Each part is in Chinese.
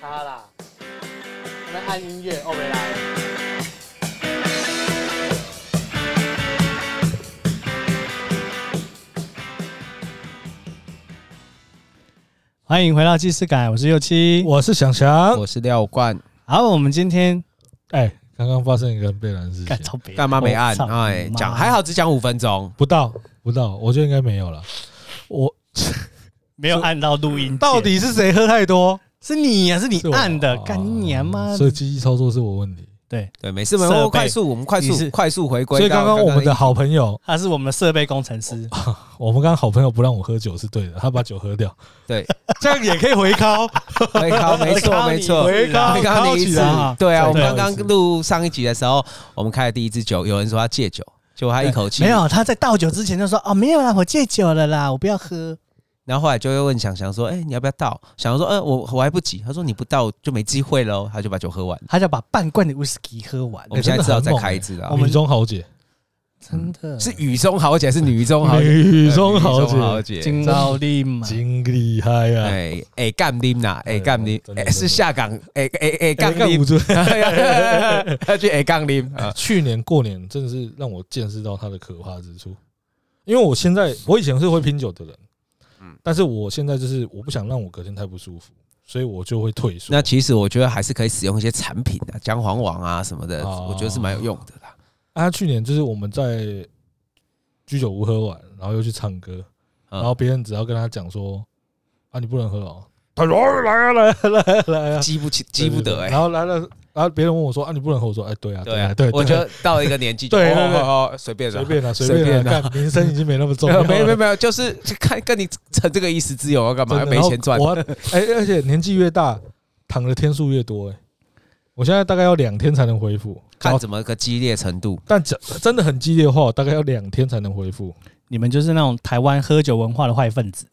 他啦，我们按音乐，欧维来。欢迎回到既视感，我是右七，我是祥祥，我是廖冠。好，我们今天哎，刚刚发生一个被拦事情，干嘛没按？哎，讲还好，只讲五分钟，不到不到，我觉得应该没有了。我 没有按到录音，到底是谁喝太多？是你呀，是你按的，干你娘吗？所以机器操作是我问题。对对，没事没事，快速我们快速快速回归。所以刚刚我们的好朋友，他是我们的设备工程师。我们刚刚好朋友不让我喝酒是对的，他把酒喝掉。对，这样也可以回靠，回靠，没错没错，回靠，刚刚第一次。对啊，我们刚刚录上一集的时候，我们开了第一支酒，有人说他戒酒，结果他一口气没有，他在倒酒之前就说：“哦，没有啦，我戒酒了啦，我不要喝。”然后后来就会问想想说：“哎，你要不要倒？”祥祥说：“呃，我我还不急。”他说：“你不倒就没机会喽。”他就把酒喝完，他就把半罐的威士忌喝完。我们现在知道再开一支了。我们中豪杰，真的是雨中豪杰，是女中豪杰，女中豪杰，金招令，金厉害啊！哎哎干拎呐，哎干拎，是下岗，哎哎哎干拎，他去哎干拎。去年过年真的是让我见识到他的可怕之处，因为我现在我以前是会拼酒的人。但是我现在就是我不想让我隔天太不舒服，所以我就会退缩。那其实我觉得还是可以使用一些产品的，姜黄王啊什么的，我觉得是蛮有用的啦。啊，去年就是我们在居酒屋喝完，然后又去唱歌，然后别人只要跟他讲说啊，你不能喝哦，他说来啊来啊来啊来啊，记不起记不得哎，然后来了。然后别人问我说：“啊，你不能喝？”我说：“哎，对啊，对啊，对。”我觉得到了一个年纪，对，随便了，随便了，随便了。名声已经没那么重要，没没没有，就是看跟你成这个一时之友要干嘛？没钱赚。我哎，而且年纪越大，躺的天数越多。哎，我现在大概要两天才能恢复，看怎么个激烈程度。但真真的很激烈的话，大概要两天才能恢复。你们就是那种台湾喝酒文化的坏分子。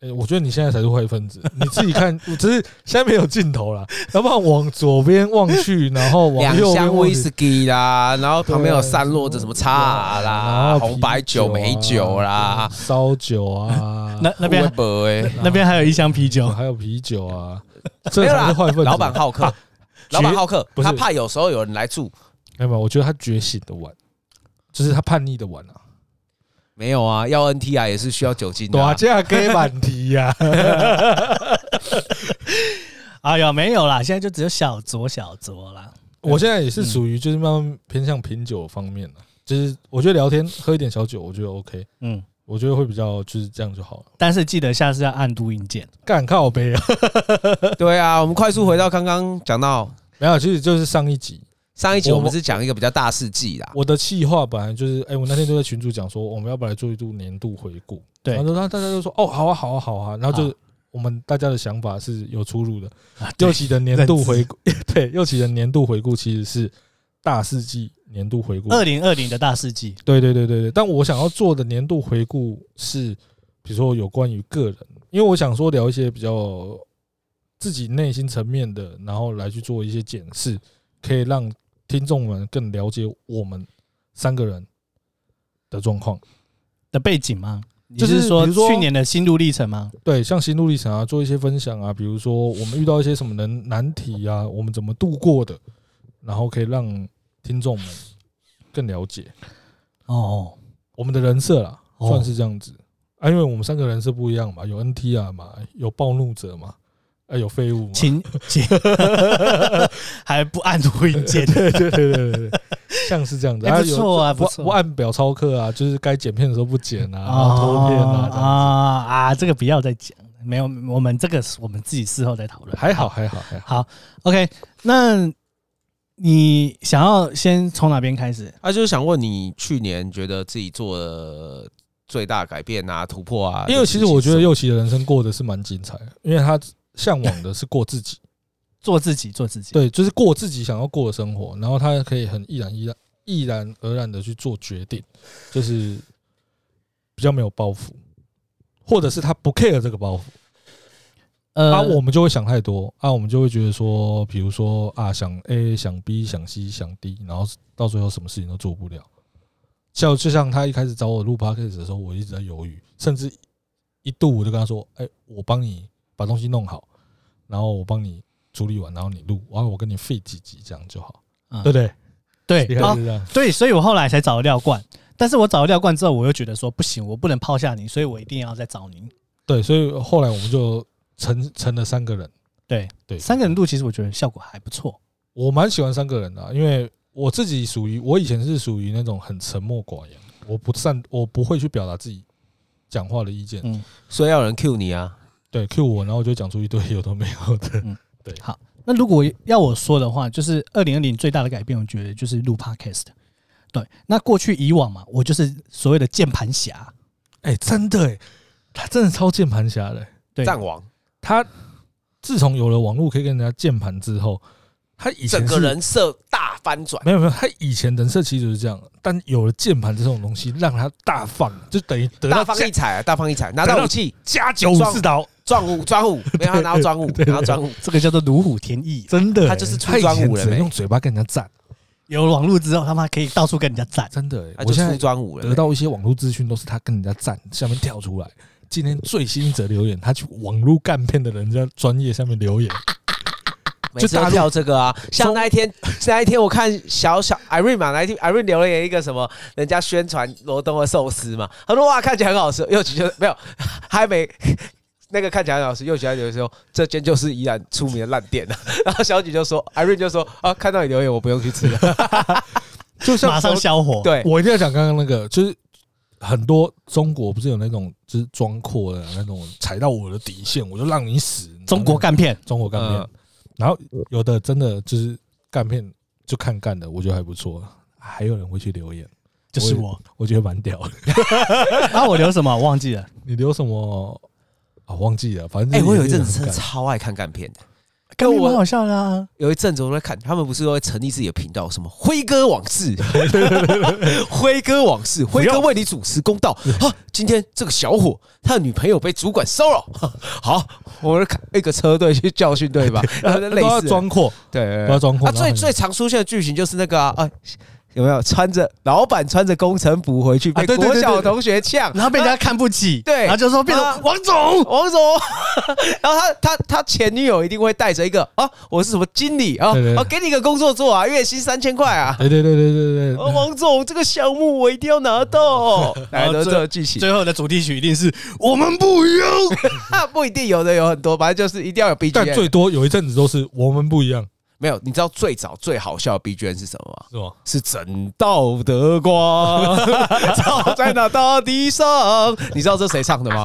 哎，我觉得你现在才是坏分子。你自己看，我只是现在没有镜头了，要不然往左边望去，然后往右边。两箱威士忌啦，然后旁边有散落着什么茶啦、红白酒、美酒啦、烧酒啊。那那边那边还有一箱啤酒，还有啤酒啊。这才是坏分子。老板好客，老板好客，他怕有时候有人来住。没有，我觉得他觉醒的晚，就是他叛逆的晚啊。没有啊，要 NT 啊也是需要酒精的。大家给满提呀！哎呀，没有啦，现在就只有小酌小酌啦。我现在也是属于就是慢慢偏向品酒方面了，就是我觉得聊天喝一点小酒，我觉得 OK。嗯，我觉得会比较就是这样就好了。但是记得下次要按录音键，干靠杯啊！对啊，我们快速回到刚刚讲到，没有，其实就是上一集。上一集我们是讲一个比较大事记啦。我的计划本来就是，哎，我那天就在群主讲说，我们要不要来做一度年度回顾？对，然后大家都说，哦，好啊，好啊，好啊。然后就我们大家的想法是有出入的。右起的年度回顾，对，右起的年度回顾其实是大事记年度回顾，二零二零的大事记。对对对对对。但我想要做的年度回顾是，比如说有关于个人，因为我想说聊一些比较自己内心层面的，然后来去做一些检视，可以让。听众们更了解我们三个人的状况的背景吗？就是说去年的心路历程吗？对，像心路历程啊，做一些分享啊，比如说我们遇到一些什么难难题啊，我们怎么度过的，然后可以让听众们更了解哦，我们的人设啦，算是这样子啊，因为我们三个人设不一样嘛，有 NT 啊嘛，有暴怒者嘛。哎，有废物，请 请，还不按录音键，对对对对对，像是这样子，不错啊，不不按表操课啊，就是该剪片的时候不剪啊，然后拖片啊，啊啊，这个不要再讲，没有，我们这个我们自己事后再讨论，还好还好还好。好，OK，那你想要先从哪边开始？啊，就是想问你，去年觉得自己做的最大改变啊、突破啊？因为其实我觉得右奇的人生过得是蛮精彩的，因为他。向往的是过自己，做自己，做自己。对，就是过自己想要过的生活，然后他可以很毅然、毅然、毅然而然的去做决定，就是比较没有包袱，或者是他不 care 这个包袱。呃，啊，我们就会想太多，啊，我们就会觉得说，比如说啊，想 A，想 B，想 C，想 D，然后到最后什么事情都做不了。像就像他一开始找我录 podcast 的时候，我一直在犹豫，甚至一度我就跟他说：“哎，我帮你。”把东西弄好，然后我帮你处理完，然后你录，然后我跟你费几集这样就好，嗯对不对？对，一开始是这样，对，所以我后来才找了廖冠。但是我找了廖冠之后，我又觉得说不行，我不能抛下你，所以我一定要再找您。对，所以后来我们就成成了三个人。对对，三个人录，其实我觉得效果还不错。我蛮喜欢三个人的啊，因为我自己属于我以前是属于那种很沉默寡言，我不善我不会去表达自己讲话的意见。嗯，所以要有人 cue 你啊。对，cue 我，然后我就讲出一堆有的没有的。嗯，对。好，那如果要我说的话，就是二零二零最大的改变，我觉得就是录 podcast。对，那过去以往嘛，我就是所谓的键盘侠。哎，真的哎，他真的超键盘侠的。对，战王。他自从有了网络可以跟人家键盘之后，他以前整个人设大翻转。没有没有，他以前人设其实就是这样，但有了键盘这种东西，让他大放，就等于得到大放异彩，啊大放异彩，拿到武器加九五四刀，专武专武，没有拿到专武，拿到专武，这个叫做如虎添翼，真的，他就是出专武了，用嘴巴跟人家战。有网络之后，他妈可以到处跟人家战，真的。我现在专武了，得到一些网络资讯都是他跟人家战，下面跳出来。今天最新一则留言，他去网络干片的人家专业下面留言，就大跳这个啊。像那一天，那一天我看小小 Irene 嘛，那一天 Irene 留了言一个什么，人家宣传罗东的寿司嘛，他说哇看起来很好吃，又觉得没有还没。那个看起来很好吃，又起来有时候这间就是依然出名的烂店了。然后小姐就说，Irene 就说啊，看到你留言，我不用去吃了，就马上消火。对，我一定要讲刚刚那个，就是很多中国不是有那种就是装阔的那种，踩到我的底线，我就让你死。中国干片，中国干片。然后有的真的就是干片，就看干的，我觉得还不错。还有人会去留言，就是我，我觉得蛮屌的。然 后我留什么？我忘记了。你留什么？啊，忘记了，反正哎，我有一阵子真的超爱看干片的，干片蛮好笑的啊。有一阵子我在看，他们不是都会成立自己的频道，什么辉哥往事，辉哥往事，辉哥为你主持公道 啊！今天这个小伙，他的女朋友被主管骚扰，好，我看一个车队去教训对吧？然后类似装阔，对，不要装阔。啊，最最常出现的剧情就是那个啊。有没有？穿着老板穿着工程服回去被国小同学呛，然后被人家看不起，对，然后就说变成王总，王总，然后他他他前女友一定会带着一个啊，我是什么经理啊，我给你个工作做啊，月薪三千块啊，对对对对对对，王总这个项目我一定要拿到，来的这个剧情，最后的主题曲一定是我们不一样，不一定有的有很多，反正就是一定要有 BGM，但最多有一阵子都是我们不一样。没有，你知道最早最好笑的 BGM 是什么吗？是吗？是正道的光 照在那大地上。你知道这谁唱的吗？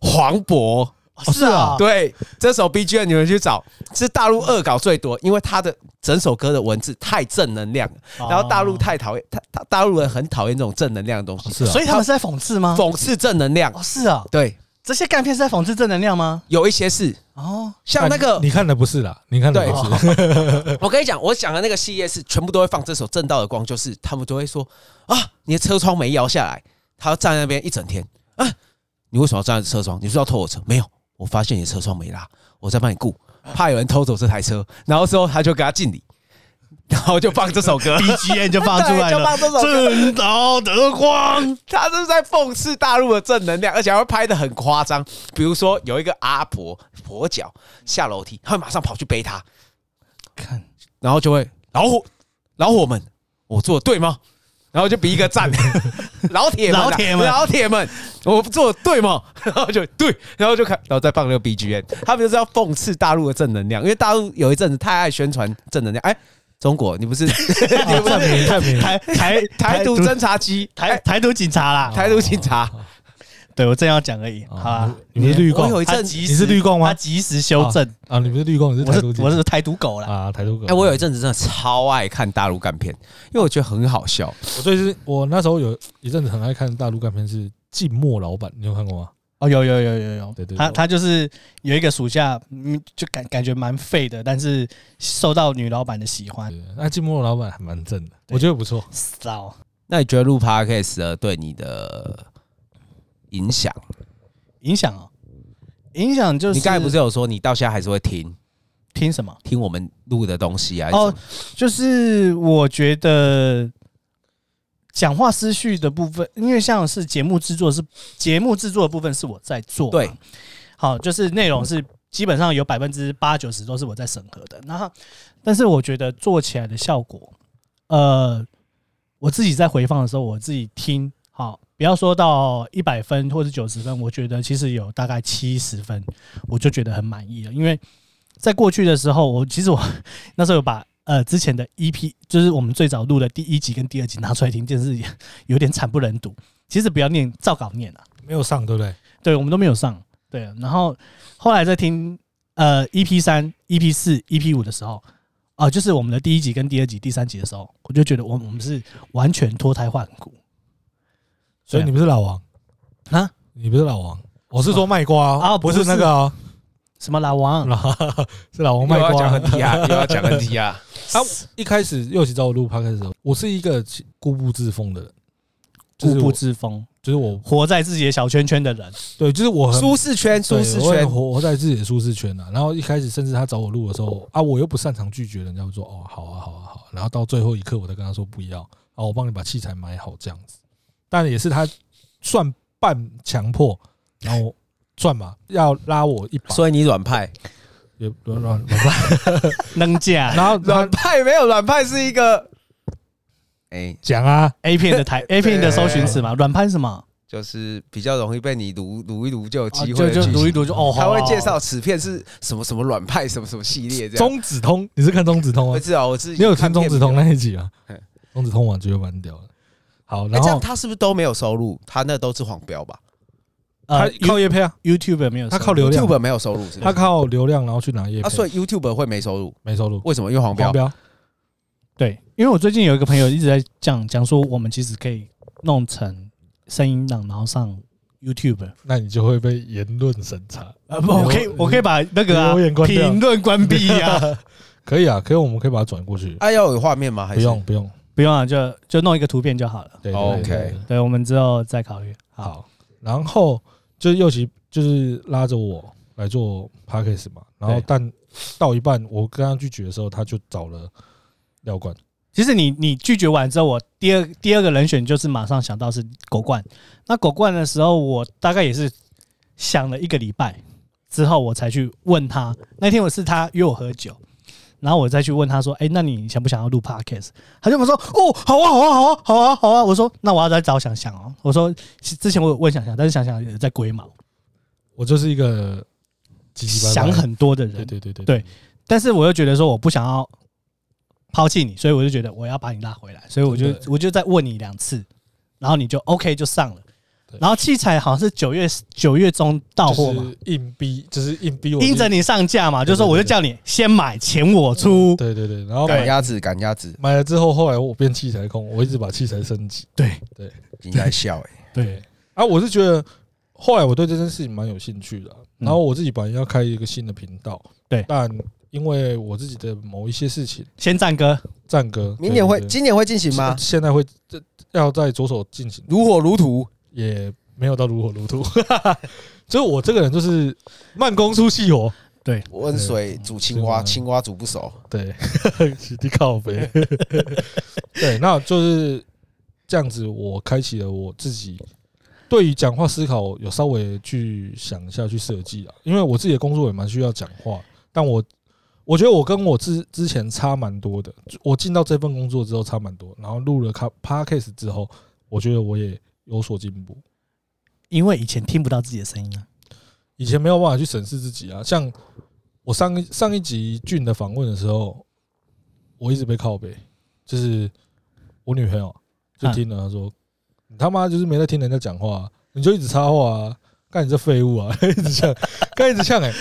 黄渤。是啊，对，这首 BGM 你们去找，是大陆恶搞最多，因为他的整首歌的文字太正能量，然后大陆太讨厌，他他大陆人很讨厌这种正能量的东西，是啊。所以他们是在讽刺吗？讽刺正能量。哦，是啊，对。这些干片是在讽刺正能量吗？有一些是哦，像那个你看的不是啦，你看的不是。我跟你讲，我讲的那个系列是全部都会放这首《正道的光》，就是他们都会说啊，你的车窗没摇下来，他要站在那边一整天啊，你为什么要站在车窗？你是要偷我车？没有，我发现你的车窗没拉，我在帮你顾，怕有人偷走这台车。然后之后他就给他敬礼。然后就放这首歌，BGM 就放出来了。就放这首歌，正道的光，他是在讽刺大陆的正能量，而且还会拍得很夸张。比如说有一个阿婆跛脚下楼梯，他会马上跑去背他，看，然后就会老火老伙们，我做的对吗？然后就比一个赞，老铁们，老铁们，老铁们，我做的对吗？然后就对，然后就看，然后再放那个 BGM，他们就是要讽刺大陆的正能量，因为大陆有一阵子太爱宣传正能量，哎。中国，你不是你不是太美台台 台独侦察机，台台独警察啦，台独警察。对我正要讲而已。好，你是绿共，有一阵你是绿共吗？他及时修正啊，你不是绿共，你是台独，我是台独狗啦。啊，台独狗。哎，我有一阵子真的超爱看大陆干片，因为我觉得很好笑。我最近我那时候有一阵子很爱看大陆干片，是《静默老板》，你有看过吗？哦，有有有有有，对对，他他就是有一个属下，嗯，就感感觉蛮废的，但是受到女老板的喜欢。那寂寞老板还蛮正的，我觉得不错。骚。那你觉得录 Podcast 对你的影响？影响哦，影响就是你刚才不是有说你到现在还是会听听什么？听我们录的东西啊？哦，就是我觉得。讲话思绪的部分，因为像是节目制作是节目制作的部分是我在做，对，好，就是内容是基本上有百分之八九十都是我在审核的。然后，但是我觉得做起来的效果，呃，我自己在回放的时候，我自己听，好，不要说到一百分或者九十分，我觉得其实有大概七十分，我就觉得很满意了。因为在过去的时候，我其实我 那时候有把呃之前的 EP，就是我们最早录的第一集跟第二集拿出来听，就是有点惨不忍睹。其实不要念，照稿念啊，没有上，对不对？对，我们都没有上。对，然后后来在听呃 EP 三、EP 四、EP 五的时候，啊，就是我们的第一集跟第二集、第三集的时候，我就觉得我我们是完全脱胎换骨。所以你不是老王啊？你不是老王？我是说卖瓜啊，不是那个哦什么老王，是老王卖瓜。讲 NT 啊，又要讲 NT 啊。他一开始又去找我录的时候，我是一个固步自封的人。固步自封，就是我活在自己的小圈圈的人。对，就是我舒适圈，舒适圈，活活在自己的舒适圈啊。然后一开始，甚至他找我录的时候啊，我又不擅长拒绝人家，我说哦，好啊，好啊，好。然后到最后一刻，我才跟他说不要啊，我帮你把器材买好这样子。但也是他算半强迫，然后算嘛，要拉我一把。所以你软派也不软软派能讲。然后软派没有软派是一个。哎，讲啊，A 片的台 A 片的搜寻词嘛，软拍什么？就是比较容易被你读读一读就有机会，就读一读就哦。他会介绍此片是什么什么软派什么什么系列这样。中子通，你是看中子通啊？我是啊，我是你有看中子通那一集啊？中子通完就会完掉了。好，然后他是不是都没有收入？他那都是黄标吧？他靠业配啊，YouTube 没有，他靠流量，YouTube 没有收入，他靠流量然后去拿业配。啊，所以 YouTube 会没收入？没收入？为什么？因为黄标。对，因为我最近有一个朋友一直在讲讲说，我们其实可以弄成声音档，然后上 YouTube，那你就会被言论审查啊！不，我可以，我可以把那个评论关闭呀。可以啊，可以，我们可以把它转过去。啊，要有画面吗？还是不用，不用，不用啊，就就弄一个图片就好了。对，OK，对，我们之后再考虑。好，然后就是又奇就是拉着我来做 Podcast 嘛，然后但到一半我跟他拒绝的时候，他就找了。廖冠，其实你你拒绝完之后，我第二第二个人选就是马上想到是狗冠。那狗冠的时候，我大概也是想了一个礼拜之后，我才去问他。那天我是他约我喝酒，然后我再去问他说：“哎，那你想不想要录 Podcast？” 他就跟我说：“哦，好啊，好啊，好啊，好啊，好啊。”我说：“那我要再找想想哦。”我说：“之前我有问想想，但是想想也在龟毛。”我就是一个想很多的人，对对对对。但是我又觉得说，我不想要。抛弃你，所以我就觉得我要把你拉回来，所以我就我就再问你两次，然后你就 OK 就上了，然后器材好像是九月九月中到货嘛，硬逼就是硬逼我，逼着你上架嘛，就是说我就叫你先买，钱我出，对对对，然后赶鸭子赶鸭子，买了之后，后来我变器材控，我一直把器材升级，对。对，应该笑哎，对，啊，我是觉得后来我对这件事情蛮有兴趣的，然后我自己本来要开一个新的频道，对，但。因为我自己的某一些事情，先赞歌，赞歌。明年会，今年会进行吗？现在会，这要在着手进行，如火如荼，也没有到如火如荼。所以我这个人就是慢工出细活，对，温水煮青蛙，青蛙煮不熟，对，你靠北。对，那就是这样子。我开启了我自己对于讲话思考，有稍微去想一下去设计了。因为我自己的工作也蛮需要讲话，但我。我觉得我跟我之之前差蛮多的，我进到这份工作之后差蛮多，然后录了卡 Podcast 之后，我觉得我也有所进步，因为以前听不到自己的声音啊，以前没有办法去审视自己啊。像我上一上一集俊的访问的时候，我一直被靠背，就是我女朋友就听了，她说：“你他妈就是没在听人家讲话，你就一直插话啊，干你这废物啊，一直呛，干一直呛，哎，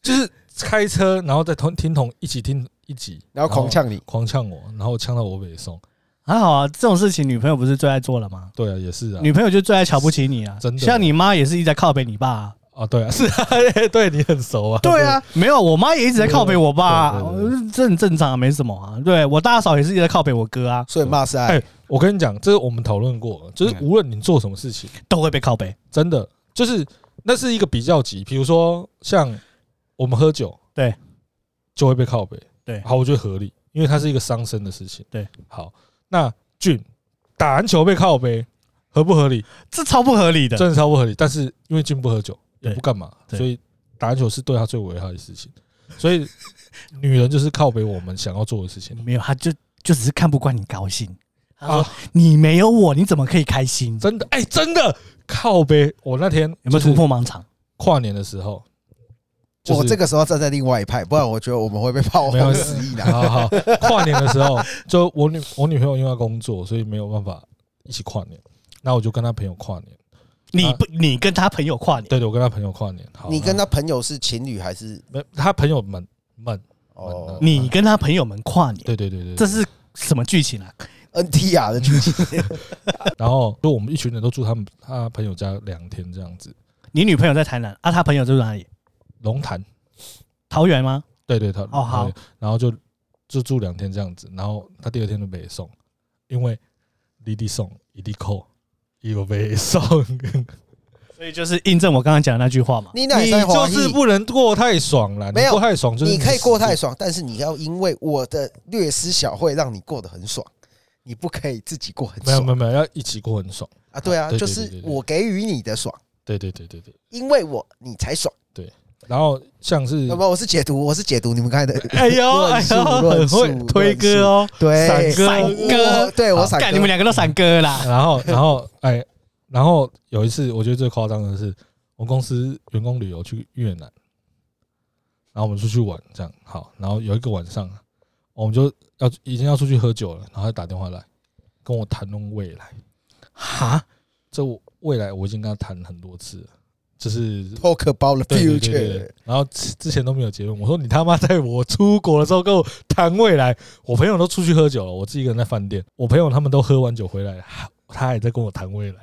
就是。”开车，然后在同听筒一起听一集，然后狂呛你，狂呛我，然后呛到我北宋。还好啊，这种事情女朋友不是最爱做了吗？对啊，也是啊，女朋友就最爱瞧不起你啊，真的。像你妈也是一直在靠北你爸啊，啊对啊，是啊，对你很熟啊。对啊，没有，我妈也一直在靠北我爸，这很正常啊，没什么啊。对我大嫂也是一直在靠北我哥啊，所以骂是爱。我跟你讲，这是我们讨论过，就是无论你做什么事情，都会被靠北，真的，就是那是一个比较级。比如说像我们喝酒，对。就会被靠北，对，好，我觉得合理，因为它是一个伤身的事情，对，好，那俊打篮球被靠背，合不合理？这超不合理的，真的超不合理。但是因为俊不喝酒，也不干嘛，所以打篮球是对他最危害的事情，所以女人就是靠背我们想要做的事情。没有，他就就只是看不惯你高兴。他说：“你没有我，你怎么可以开心？”真的，哎，真的靠背。我那天有没有突破盲场？跨年的时候，我这个时候站在另外一派，不然我觉得我们会被炮轰死一 样。好好，跨年的时候，就我女我女朋友因为工作，所以没有办法一起跨年。那我就跟她朋友跨年。你不，你跟他朋友跨年？对对，我跟他朋友跨年。好你跟他朋友是情侣还是？没，他朋友们们哦。你跟他朋友们跨年？对对对对，这是什么剧情啊？NTR 的剧情，然后就我们一群人都住他们他朋友家两天这样子。你女朋友在台南啊？他朋友住哪里？龙潭，桃园吗？对对，桃哦好。然后就就住两天这样子，然后他第二天就没送，因为弟弟送，一定扣，一个没送。所以就是印证我刚刚讲的那句话嘛。你就是不能过太爽了，没有过太爽就是你可以过太爽，但是你要因为我的略施小惠让你过得很爽。你不可以自己过很爽，没有没有没有，要一起过很爽啊！对啊，就是我给予你的爽，对对对对对，因为我你才爽，对。然后像是，不，我是解读，我是解读你们刚才的，哎呦哎呦，很会推歌哦，对，闪歌闪歌，对我闪，你们两个都闪歌啦。然后然后哎，然后有一次我觉得最夸张的是，我公司员工旅游去越南，然后我们出去玩，这样好，然后有一个晚上。我们就要已经要出去喝酒了，然后他打电话来跟我谈论未来。哈，这未来我已经跟他谈很多次了，就是 talk about the future。然后之前都没有结论。我说你他妈在我出国的时候跟我谈未来，我朋友都出去喝酒了，我自己一个人在饭店。我朋友他们都喝完酒回来，他还在跟我谈未来。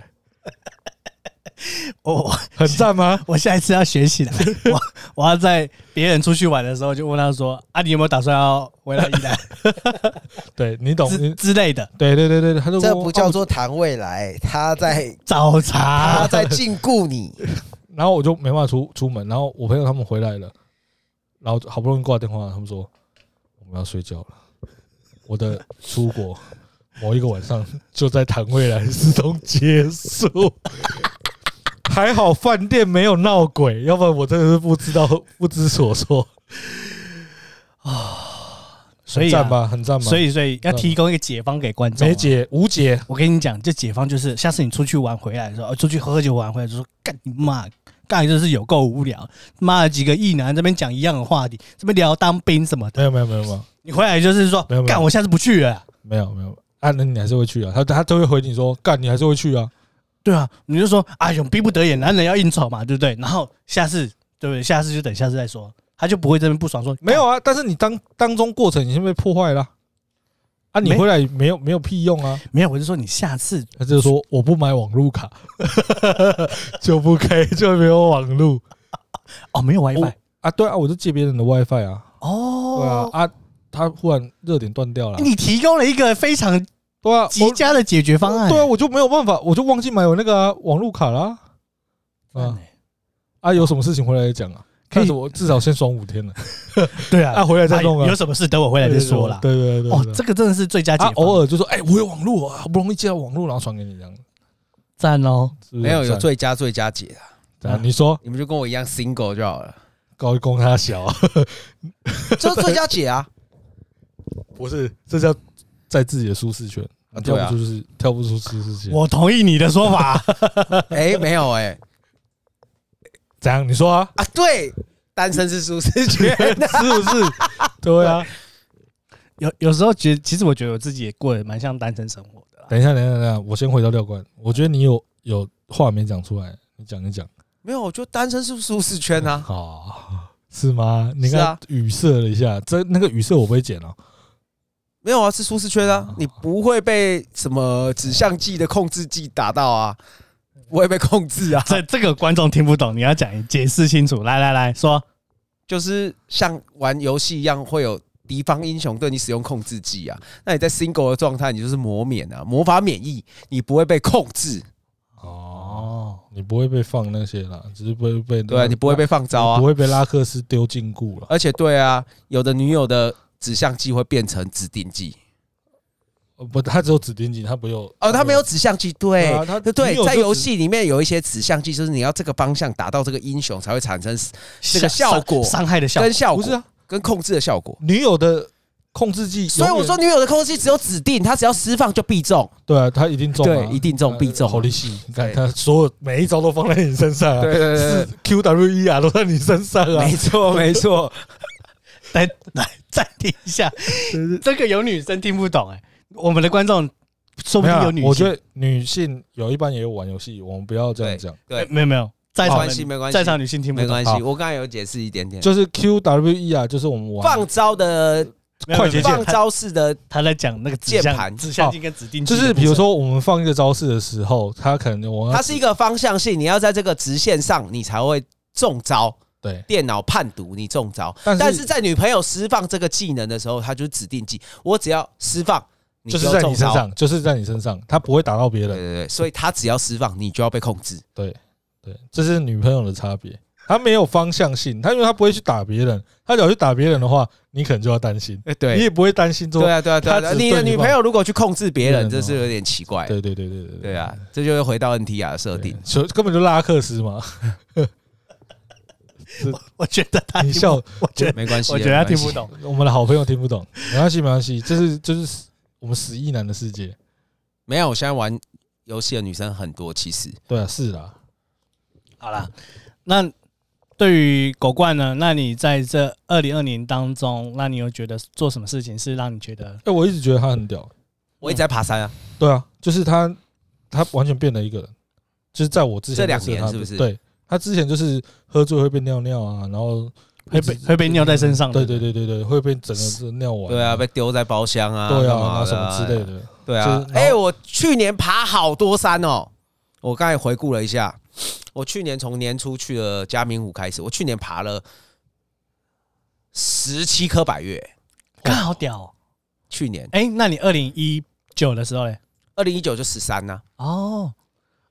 我很赞吗？我下一次要学起来。我我要在别人出去玩的时候，就问他说：“啊，你有没有打算要回来宜兰？”对你懂之之类的。对对对对，他说这不叫做谈未来，他在找茬，他在禁锢你。然后我就没办法出出门。然后我朋友他们回来了，然后好不容易挂电话，他们说我们要睡觉了。我的出国某一个晚上就在谈未来之中结束。还好饭店没有闹鬼，要不然我真的是不知道 不知所措啊。所以赞吧，很赞吧。所以所以要提供一个解方给观众。没解无解，我跟你讲，这解方就是下次你出去玩回来的时候，出去喝喝酒玩回来就说干你妈，干就是有够无聊。妈的几个异男这边讲一样的话题，这边聊当兵什么的。没有没有没有没有。你回来就是说干，我下次不去了。没有没有，啊，那你还是会去啊。他他都会回你说干，你还是会去啊。对啊，你就说哎呦逼不得已，男人要应酬嘛，对不对？然后下次，对不对？下次就等下次再说，他就不会这边不爽说没有啊。但是你当当中过程已经被破坏了啊，你回来没有没有屁用啊？没有，我就说你下次，他就说我不买网路卡就不可以，就没有网路哦，没有 WiFi 啊？对啊，我就借别人的 WiFi 啊。哦，对啊啊，他忽然热点断掉了，你提供了一个非常。对啊，极佳的解决方案。对啊，我就没有办法，我就忘记买我那个、啊、网路卡啦。啊啊，有什么事情回来再讲啊？但是我至少先爽五天了。对啊，啊回来再弄啊。有什么事等我回来再说啦。对对对，哦，这个真的是最佳解。偶尔就说，哎，我有网络啊，好不容易接到网络，然后传给你这样。赞哦，没有有最佳最佳解啊。你说，你们就跟我一样 single 就好了。高一公他小，这是最佳解啊。不是，这叫在自己的舒适圈。跳不出是跳不出舒适圈。我同意你的说法。哎，没有哎，怎样？你说啊？啊，对，单身是舒适圈，是不是？对啊。有有时候觉得，其实我觉得我自己也过得蛮像单身生活的。等一下，等一下，等一下，我先回到廖冠。我觉得你有有话没讲出来，你讲一讲。没有，我觉得单身是舒适圈啊。哦，是吗？你看语塞了一下，这那个语塞我不会剪哦。没有啊，是舒适圈啊，你不会被什么指向剂的控制剂打到啊，不会被控制啊。这这个观众听不懂，你要讲解释清楚。来来来说，就是像玩游戏一样，会有敌方英雄对你使用控制技啊。那你在 single 的状态，你就是魔免啊，魔法免疫，你不会被控制。哦，你不会被放那些啦，只是不会被对，你不会被放招啊，不会被拉克斯丢禁锢了。而且对啊，有的女友的。指向剂会变成指定剂，呃不，它只有指定技，它不有哦，它没有指向技，对对啊它对，在游戏里面有一些指向技，就是你要这个方向打到这个英雄才会产生这个效果伤害的效果跟效果，不是啊，跟控制的效果。女友的控制技，所以我说女友的控制技只有指定，它只要释放就必中，对啊，它一定中啊，对，一定中必中。好利息，你看对它所有每一招都放在你身上啊，对对对是 Q W E 啊，都在你身上啊，没错 没错。来来暂停一下，这个有女生听不懂哎，我们的观众说不定有女性，我觉得女性有一般也有玩游戏，我们不要这样讲。对，没有没有，在场没关系没关系。在场女性听不懂，没关系，我刚才有解释一点点，就是 Q W E 啊，就是我们玩放招的快捷键。放招式的他在讲那个键盘。指向性跟指定就是比如说我们放一个招式的时候，它可能我它是一个方向性，你要在这个直线上，你才会中招。对。电脑判读你中招，但是在女朋友释放这个技能的时候，它就是指定技，我只要释放，你就是在。你身上，就是在你身上，他不会打到别人。对对对，所以他只要释放，你就要被控制。对对，这是女朋友的差别。他没有方向性，他因为他不会去打别人，他只要去打别人的话，你可能就要担心。哎，对你也不会担心，对啊对啊对啊，你的女朋友如果去控制别人，这是有点奇怪。对对对对对对啊，这就会回到 NTR 的设定，所以根本就拉克斯嘛。我觉得他你笑，我觉得没关系，我觉得他听不懂。我们的好朋友听不懂，没关系没关系，这是就是我们十亿男的世界。没有，我现在玩游戏的女生很多，其实对啊，是啦。好啦，那对于狗冠呢？那你在这二零二年当中，那你有觉得做什么事情是让你觉得哎，我一直觉得他很屌。我一直在爬山啊。对啊，就是他，他完全变了一个人。就是在我之前这两年是不是对他之前就是喝醉会被尿尿啊，然后会被会被尿在身上的对对对对对，会被整个是尿完。对啊，被丢在包厢啊，对啊，什么之类的。对啊就，哎、我去年爬好多山哦。我刚才回顾了一下，我去年从年初去了嘉明湖开始，我去年爬了十七颗百岳。刚好屌哦！去年，哎，那你二零一九的时候嘞？二零一九就十三呐。哦，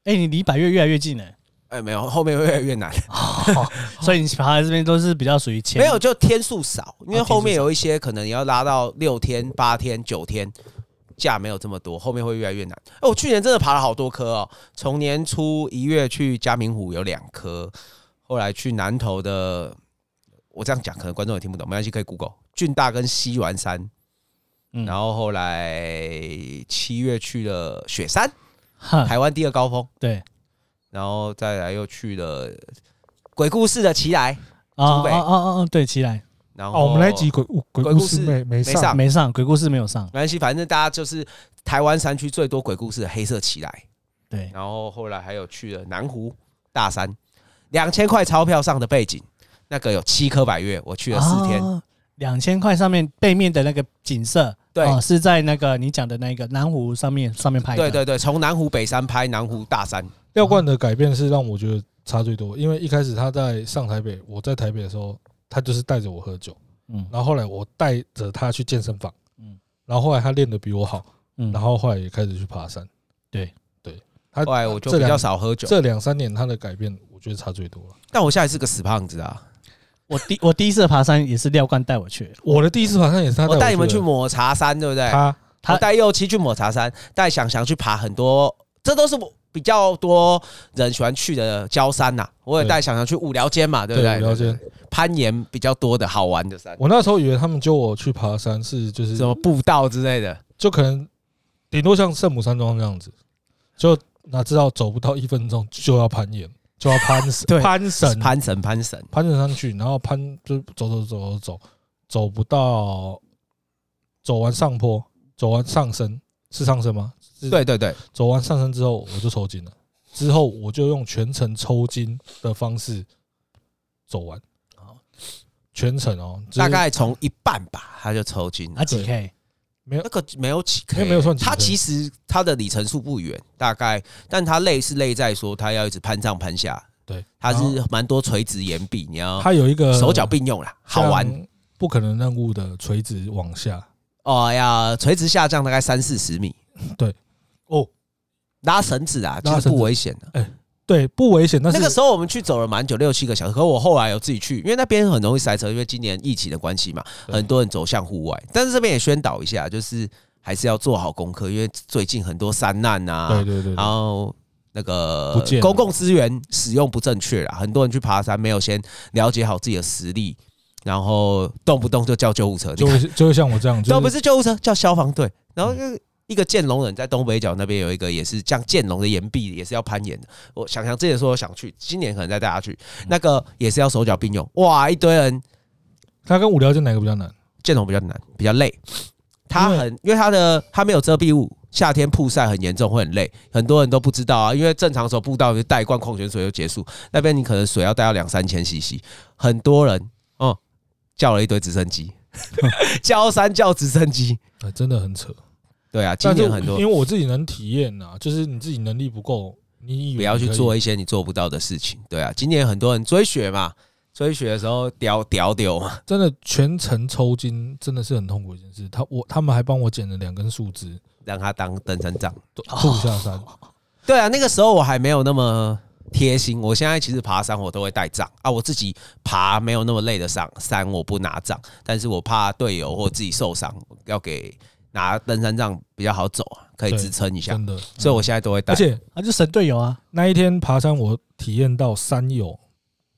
哎，你离百越越来越近了。哎，没有，后面会越来越难。所以你爬在这边都是比较属于前 没有，就天数少，因为哦后面有一些可能你要拉到六天、八天、九天，假没有这么多，后面会越来越难。哎，我去年真的爬了好多颗哦，从年初一月去嘉明湖有两颗，后来去南投的，我这样讲可能观众也听不懂，没关系，可以 Google 俊大跟西峦山，嗯。然后后来七月去了雪山，台湾第二高峰，对然后再来又去了鬼故事的奇来，哦竹北哦哦哦，对，起来然后哦，我们那一集鬼鬼故事鬼故事没没上没上，没上，鬼故事没有上。没关系，反正大家就是台湾山区最多鬼故事的黑色奇来，对，然后后来还有去了南湖大山，两千块钞票上的背景，那个有七颗百月，我去了四天，哦两千块上面背面的那个景色，对哦，是在那个你讲的那个南湖上面上面拍的。对对对，从南湖北山拍南湖大山，廖冠的改变是让我觉得差最多，因为一开始他在上台北，我在台北的时候，他就是带着我喝酒，嗯。然后后来我带着他去健身房，嗯。然后后来他练得比我好，嗯。然后后来也开始去爬山。对。对，他后来我就比较少喝酒，这两三年他的改变，我觉得差最多了。但我现在是个死胖子啊，我第我第一次爬山也是廖冠带我去，我的第一次爬山也是他我带你们去抹茶山，对不对？他。他。带右七去抹茶山，带想想去爬很多，这都是我比较多人喜欢去的焦山呐。我也带想想去五寮尖嘛，对不对？五寮尖攀岩比较多的好玩的山，我那时候以为他们揪我去爬山是就是什么步道之类的。就可能顶多像圣母山庄这样子，就哪知道走不到一分钟就要攀岩，就要攀对攀绳，攀绳，攀绳，攀绳上去，然后攀就走走走走走，走不到，走完上坡，走完上升是上升吗？是。对对对，走完上山之后我就抽筋了，之后我就用全程抽筋的方式走完，全程哦，就是大概从一半吧，他就抽筋了。啊。几 K？没有那个没有几 K，没有没有算几 K 他其实他的里程数不远，大概，但他累是累在说他要一直攀上攀下，对，他是蛮多垂直岩壁，你要他有一个手脚并用啦，好玩。，不可能任务的垂直往下，哦，要垂直下降大概三四十米，对，哦，拉绳子啊，其实拉绳子不危险的。对，不危险，但是那个时候我们去走了蛮久，六七个小时。可我后来有自己去，因为那边很容易塞车，因为今年疫情的关系嘛，对很多人走向户外。但是这边也宣导一下，就是还是要做好功课，因为最近很多山难啊，对对对，对，然后那个公共资源使用不正确啊，很多人去爬山没有先了解好自己的实力，然后动不动就叫救护车，就会就会像我这样，都不是救护车，叫消防队，然后一个剑龙人在东北角那边有一个也是像剑龙的岩壁，也是要攀岩的。我想想之前说我想去，今年可能再带他去，那个也是要手脚并用，哇，一堆人。他跟无聊剑哪个比较难？剑龙比较难，比较累。他很因为他的他没有遮蔽物，夏天曝晒很严重，会很累。很多人都不知道啊，因为正常时候步道就带一罐矿泉水就结束，那边你可能水要带到两三千 CC。很多人哦叫了一堆直升机，叫山叫直升机，真的很扯。对啊，今年很多，因为我自己能体验呐，就是你自己能力不够，你不要去做一些你做不到的事情。对啊，今年很多人追雪嘛，追雪的时候屌屌屌嘛，真的全程抽筋，真的是很痛苦一件事。他我他们还帮我捡了两根树枝，让他当登山杖，护下山。对啊，那个时候我还没有那么贴心。我现在其实爬山我都会带杖啊，我自己爬没有那么累的上山，我不拿杖，但是我怕队友或自己受伤，要给。拿登山杖比较好走啊，可以支撑一下。真的，所以我现在都会带。而且啊，就神队友啊！那一天爬山，我体验到山友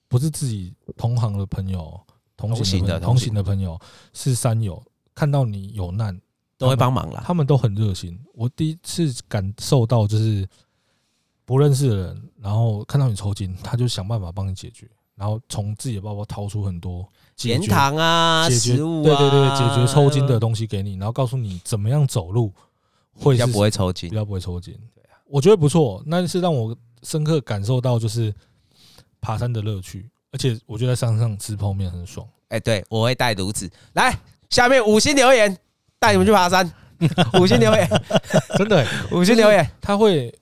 不是自己同行的朋友，同行的同行的朋友是山友，看到你有难都会帮忙啦。他们都很热心。我第一次感受到，就是不认识的人，然后看到你抽筋，他就想办法帮你解决，然后从自己的包包掏出很多。盐糖啊，食物啊，对对对，解决抽筋的东西给你，然后告诉你怎么样走路会比较不会抽筋，比较不会抽筋。对啊，我觉得不错，那是让我深刻感受到就是爬山的乐趣，而且我觉得在山上吃泡面很爽。哎，对，我会带炉子来，下面五星留言带你们去爬山，五星留言，真的五星留言，他会。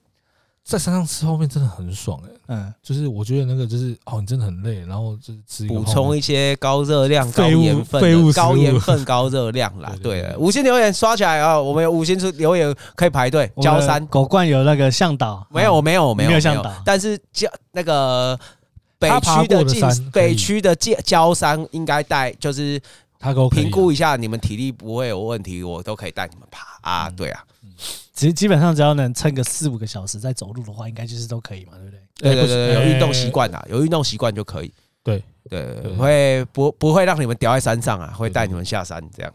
在山上吃泡面真的很爽哎，嗯，就是我觉得那个就是哦，你真的很累，然后就是吃补充一些高热量、高盐分、高盐分、高热量啦。对，五星留言刷起来啊！我们有五星出留言可以排队。焦山狗冠有那个向导，没有，我没有，我没有向导。但是焦那个北区的进北区的焦焦山应该带，就是他给我评估一下，你们体力不会有问题，我都可以带你们爬啊。对啊。其实基本上只要能撑个四五个小时再走路的话，应该就是都可以嘛，对不对？对对对，有运动习惯啊，有运动习惯就可以。对对，会不不会让你们掉在山上啊？会带你们下山这样。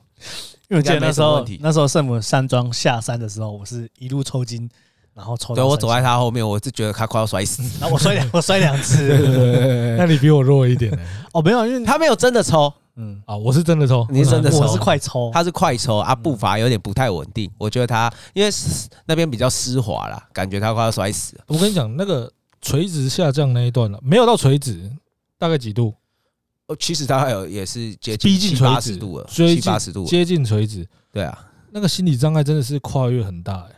因为我记得那时候那时候圣母山庄下山的时候，我是一路抽筋，然后抽。对，我走在他后面，我是觉得他快要摔死。然后我摔两 我摔两次。那你比我弱一点呢？哦，没有，因为他没有真的抽。嗯啊，我是真的抽，你是真的抽，我是快抽，他是快抽啊，步伐有点不太稳定。我觉得他因为那边比较湿滑啦，感觉他快要摔死了。我跟你讲，那个垂直下降那一段了，没有到垂直，大概几度？哦，其实他还有也是接近七八十度了，七八十度接近垂直。对啊，那个心理障碍真的是跨越很大哎。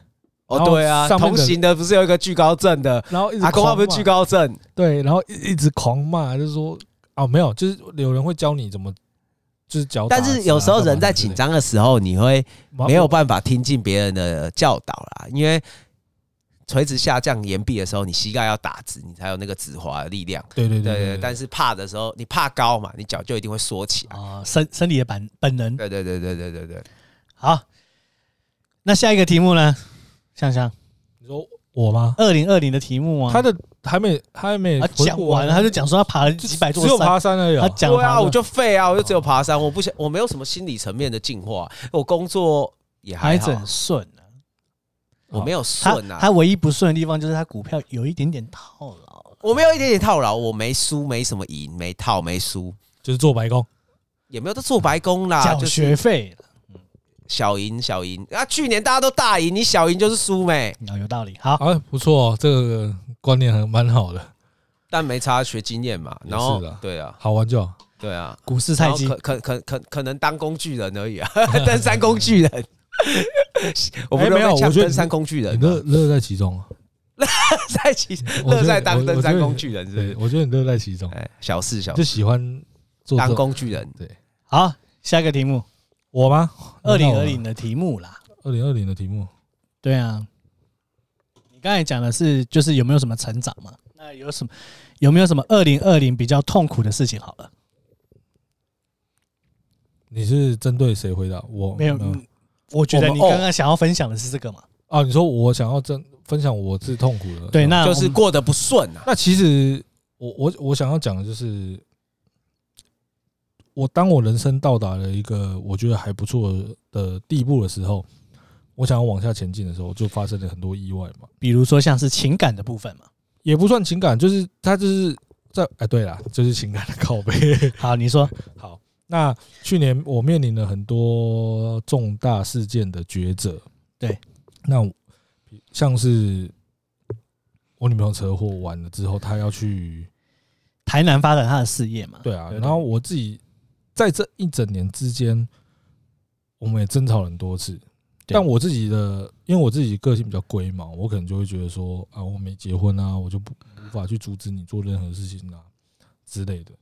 哦，对啊，同行的不是有一个惧高症的，然后阿公他不是惧高症，对，然后一一直狂骂，就是说哦，没有，就是有人会教你怎么。但是有时候人在紧张的时候，你会没有办法听进别人的教导啦。因为垂直下降岩壁的时候，你膝盖要打直，你才有那个止滑的力量。对对对对。但是怕的时候，你怕高嘛，你脚就一定会缩起来啊，身身体的本本能。对对对对对对对。好，那下一个题目呢？香香，你说我吗？二零二零的题目啊，他的。还没，还没讲完，他就讲说他爬了几百座山，只有爬山而已。他讲对啊，我就废啊，我就只有爬山，我不想，我没有什么心理层面的进化，我工作也还好，很顺啊，我没有顺啊，他唯一不顺的地方就是他股票有一点点套牢，我没有一点点套牢，我没输，没什么赢，没套，没输，就是做白工，也没有在做白工啦，缴学费，小赢小赢。啊，去年大家都大赢，你小赢就是输没，有道理，好，哎，不错，这个。观念还蛮好的，但没差学经验嘛。然后对啊，好玩就好。对啊，股市菜鸡，可可可可可能当工具人而已啊，登山工具人。我没有，我觉得登山工具人乐乐在其中，乐在其中，乐在当登山工具人，是不是？我觉得你乐在其中，小事小事，就喜欢当工具人。对，好，下一个题目，我吗？二零二零的题目啦，二零二零的题目，对啊。你刚才讲的是，就是有没有什么成长嘛？那有什么？有没有什么二零二零比较痛苦的事情？好了，你是针对谁回答？我没有，我觉得你刚刚想要分享的是这个嘛？啊，你说我想要真分享我是痛苦的，对，那就是过得不顺啊。那其实我我我想要讲的就是，我当我人生到达了一个我觉得还不错的地步的时候，我想要往下前进的时候，就发生了很多意外嘛。比如说像是情感的部分嘛。也不算情感，就是他就是在哎，对啦，就是情感的靠背。好，你说 好。那去年我面临了很多重大事件的抉择，对。那像是我女朋友车祸完了之后，她要去台南发展她的事业嘛？对啊。然后我自己在这一整年之间，我们也争吵了很多次。但我自己的，因为我自己个性比较龟毛，我可能就会觉得说啊，我没结婚啊，我就不无法去阻止你做任何事情啊之类的。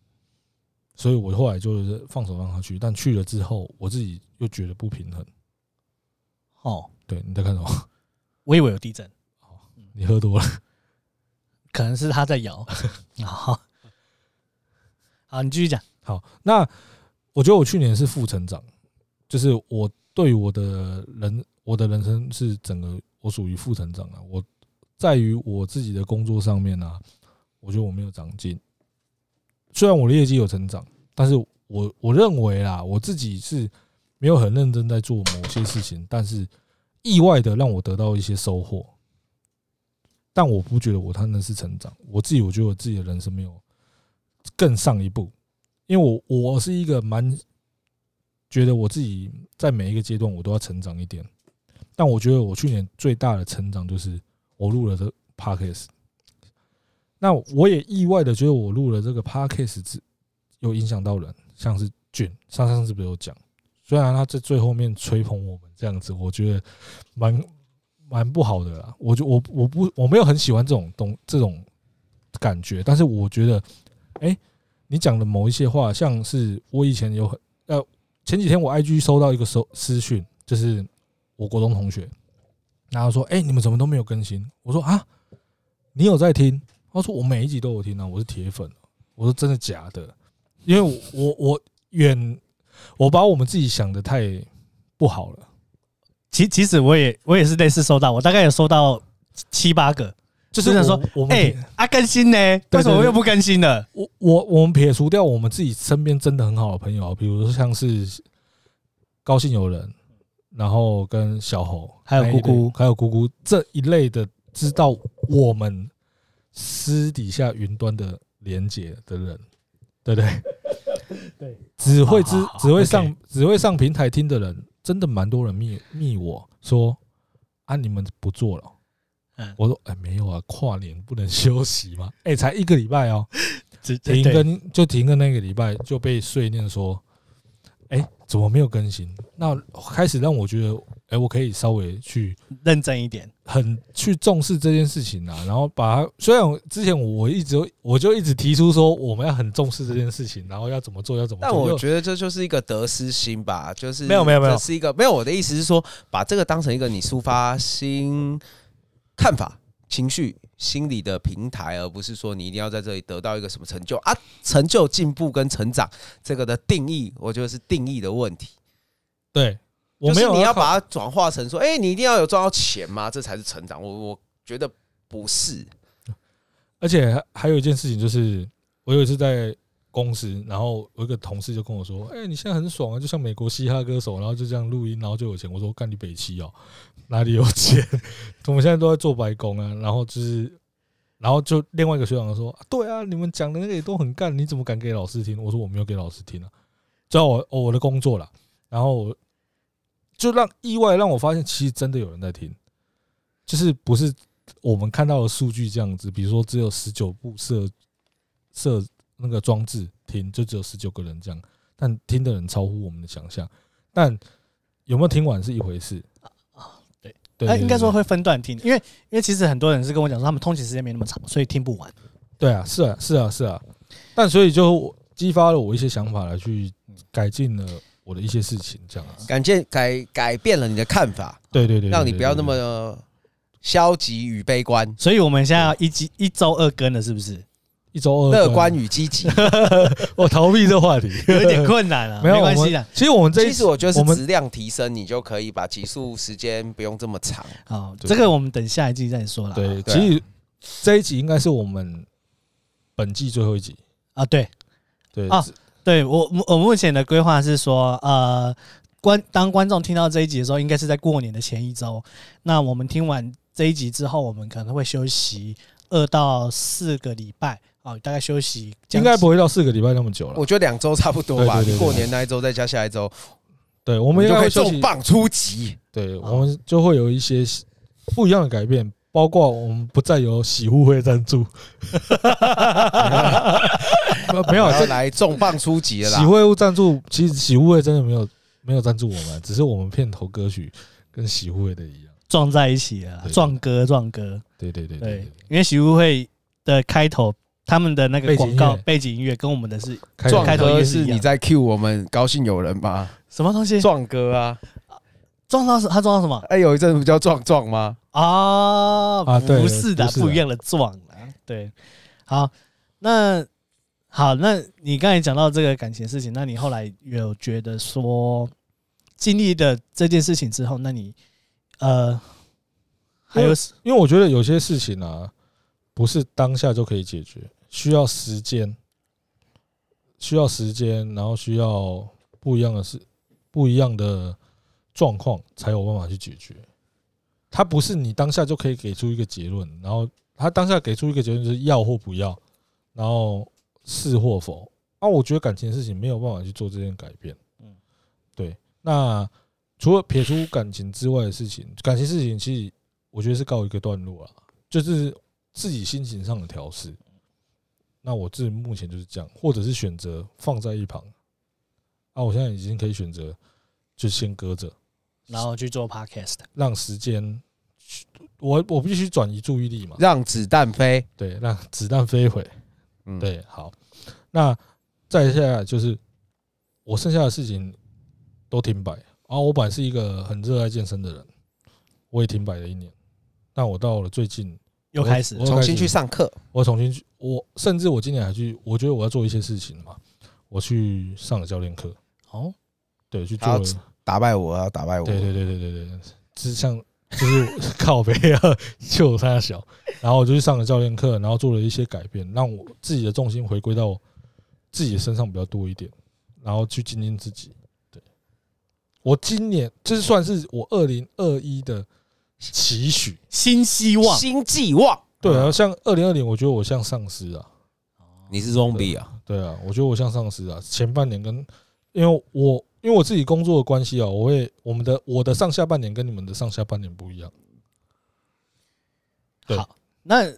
所以我后来就是放手让他去，但去了之后，我自己又觉得不平衡。哦，对，你在看什么？我以为有地震。哦，你喝多了，可能是他在摇。好，好，你继续讲。好，那我觉得我去年是负成长，就是我。对我的人，我的人生是整个我属于负成长啊。我在于我自己的工作上面啊，我觉得我没有长进。虽然我的业绩有成长，但是我我认为啦，我自己是没有很认真在做某些事情，但是意外的让我得到一些收获。但我不觉得我他那是成长，我自己我觉得我自己的人生没有更上一步，因为我我是一个蛮。觉得我自己在每一个阶段我都要成长一点，但我觉得我去年最大的成长就是我录了这个 podcast。那我也意外的觉得我录了这个 podcast 有影响到人，像是卷上上次不是有讲，虽然他在最后面吹捧我们这样子，我觉得蛮蛮不好的啦。我就我我不我没有很喜欢这种东这种感觉，但是我觉得，哎，你讲的某一些话，像是我以前有很呃。前几天我 IG 收到一个收私讯，就是我国中同学，然后说：“哎，你们怎么都没有更新？”我说：“啊，你有在听？”他说：“我每一集都有听啊，我是铁粉。”我说：“真的假的？”因为我我我远我把我们自己想的太不好了。其其实我也我也是类似收到，我大概有收到七八个，就是想说：“我哎啊更新呢？为什么又不更新了？”我我我们撇除掉我们自己身边真的很好的朋友，比如说像是。高兴有人，然后跟小猴，还有姑姑，还有姑姑这一类的，知道我们私底下云端的连接的人，对不对？对，只会知只会上只会上平台听的人，真的蛮多人密密我说啊，你们不做了？我说哎，没有啊，跨年不能休息吗？哎，才一个礼拜哦，停更就停更那个礼拜就被碎念说。哎，怎么没有更新？那开始让我觉得，哎，我可以稍微去认真一点，很去重视这件事情啊。然后把它，虽然之前我一直我就一直提出说，我们要很重视这件事情，然后要怎么做，要怎么做。但我觉得这就是一个得失心吧，就是没有没有没有，是一个没有。我的意思是说，把这个当成一个你抒发新看法。情绪、心理的平台，而不是说你一定要在这里得到一个什么成就啊？成就、进步跟成长，这个的定义，我觉得是定义的问题。对，我没有，你要把它转化成说，哎，你一定要有赚到钱吗？这才是成长。我我觉得不是。而且还有一件事情，就是我有一次在公司，然后我一个同事就跟我说：“哎，你现在很爽啊，就像美国嘻哈歌手，然后就这样录音，然后就有钱。”我说：“干你北七哦。”哪里有钱？我们现在都在做白工啊，然后就是，然后就另外一个学长说：“对啊，你们讲的那个也都很干，你怎么敢给老师听？”我说：“我没有给老师听啊，主要我我的工作啦。”然后就让意外让我发现，其实真的有人在听，就是不是我们看到的数据这样子。比如说，只有十九部设设那个装置听，就只有十九个人这样，但听的人超乎我们的想象。但有没有听完是一回事。那应该说会分段听，因为因为其实很多人是跟我讲说，他们通勤时间没那么长，所以听不完。对啊，是啊，是啊，是啊。但所以就激发了我一些想法，来去改进了我的一些事情，这样子。改进改改变了你的看法，对对对，让你不要那么消极与悲观。所以我们现在要一集一周二更了，是不是？一周二乐观与积极，我逃避这话题有点困难啊，没有关系的。其实我们这一其实我觉得是我们质量提升，你就可以把集数时间不用这么长。啊，这个我们等下一季再说了。对，其实这一集应该是我们本季最后一集。啊，对对啊对，我我目前的规划是说，呃，观当观众听到这一集的时候，应该是在过年的前一周。那我们听完这一集之后，我们可能会休息二到四个礼拜。哦，大概休息应该不会到四个礼拜那么久了。我觉得两周差不多吧。过年那一周再加下一周，对，我们应就会该会重磅出击。对，我们就会有一些不一样的改变，包括我们不再有洗护会赞助。没有，这来重磅出击了啦！洗会务赞助，其实洗护会真的没有没有赞助我们，只是我们片头歌曲跟洗护会的一样撞在一起了，撞歌撞歌。对对对对，因为洗护会的开头。他们的那个广告背景音乐跟我们的是壮开头歌是你在 cue 我们高兴有人吗？什么东西？壮哥啊，撞到他撞到什么？哎，有一阵不叫壮壮吗？啊啊，不是的，不一样的壮啊。对，好，那好，那你刚才讲到这个感情事情，那你后来有觉得说经历的这件事情之后，那你呃还有，因为我觉得有些事情啊。不是当下就可以解决，需要时间，需要时间，然后需要不一样的事，不一样的状况才有办法去解决。它不是你当下就可以给出一个结论，然后他当下给出一个结论就是要或不要，然后是或否。啊，我觉得感情的事情没有办法去做这件改变。嗯，对。那除了撇除感情之外的事情，感情事情其实我觉得是告一个段落了，就是。自己心情上的调适，那我自己目前就是这样，或者是选择放在一旁。啊，我现在已经可以选择，就先搁着，然后去做 podcast，让时间，我我必须转移注意力嘛，让子弹飞，对，让子弹飞回，嗯，对，好，那再下来就是我剩下的事情都停摆。啊，我本来是一个很热爱健身的人，我也停摆了一年，但我到了最近。又开始重新去上课，我重新去，我甚至我今年还去，我觉得我要做一些事情嘛，我去上了教练课。哦，对，去做打败我，要打败我。对对对对对对，就是像就是 靠背啊，就他小，然后我就去上了教练课，然后做了一些改变，让我自己的重心回归到自己的身上比较多一点，然后去精进自己。对，我今年就是算是我二零二一的。期许，新希望，新寄望。对啊，像二零二零，我觉得我像丧尸啊。你是 zombie 啊？对啊，我觉得我像丧尸啊。前半年跟，因为我因为我自己工作的关系啊，我会我们的我的上下半年跟你们的上下半年不一样。好，那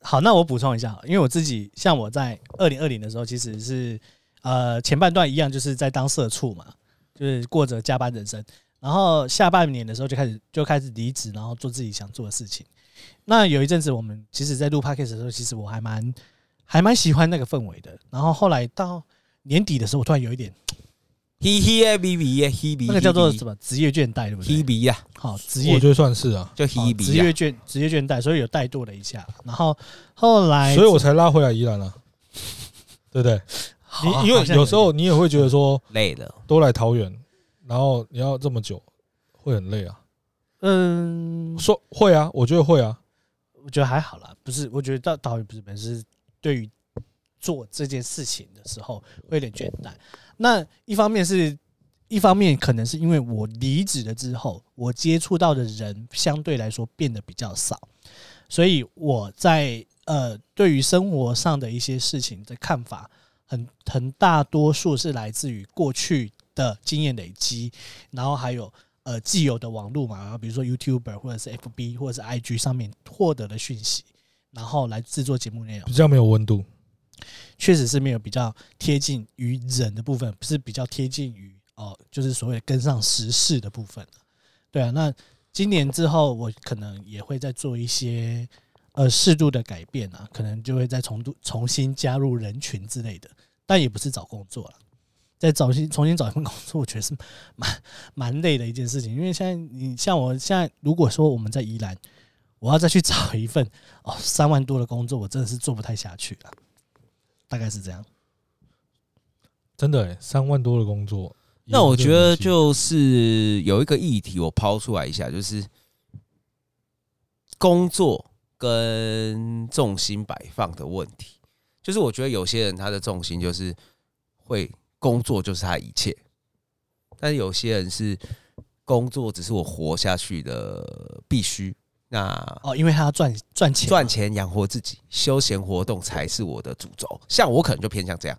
好，那我补充一下，因为我自己像我在二零二零的时候，其实是呃前半段一样，就是在当社畜嘛，就是过着加班人生。然后下半年的时候就开始就开始离职，然后做自己想做的事情。那有一阵子，我们其实，在录 podcast 的时候，其实我还蛮还蛮喜欢那个氛围的。然后后来到年底的时候，我突然有一点，嘿嘿啊，B B 啊，嘿比，那个叫做什么职业倦怠，对不对？嘿比呀，好，职业我觉得算是啊，就嘿比，职业倦职业倦怠，所以有怠惰了一下。然后后来，所以我才拉回来宜兰了，对不对？你因为有时候你也会觉得说累了，都来桃园。然后你要这么久，会很累啊。嗯，说会啊，我觉得会啊。我觉得还好啦，不是，我觉得到导演不是本身对于做这件事情的时候会有点倦怠。那一方面是一方面，可能是因为我离职了之后，我接触到的人相对来说变得比较少，所以我在呃对于生活上的一些事情的看法，很很大多数是来自于过去。的经验累积，然后还有呃既有的网络嘛，然后比如说 YouTuber 或者是 FB 或者是 IG 上面获得的讯息，然后来制作节目内容，比较没有温度，确实是没有比较贴近于人的部分，不是比较贴近于哦，就是所谓的跟上时事的部分。对啊，那今年之后我可能也会再做一些呃适度的改变啊，可能就会再重度重新加入人群之类的，但也不是找工作了。再找新重新找一份工作，我觉得是蛮 蛮累的一件事情。因为现在你像我现在，如果说我们在宜兰，我要再去找一份 哦三万多的工作，我真的是做不太下去了。大概是这样。真的哎，三万多的工作。那我觉得就是有一个议题，我抛出来一下，就是工作跟重心摆放的问题。就是我觉得有些人他的重心就是会工作就是他一切，但是有些人是工作只是我活下去的必须。那哦，因为他要赚赚钱，赚钱养活自己，休闲活动才是我的主轴。像我可能就偏向这样。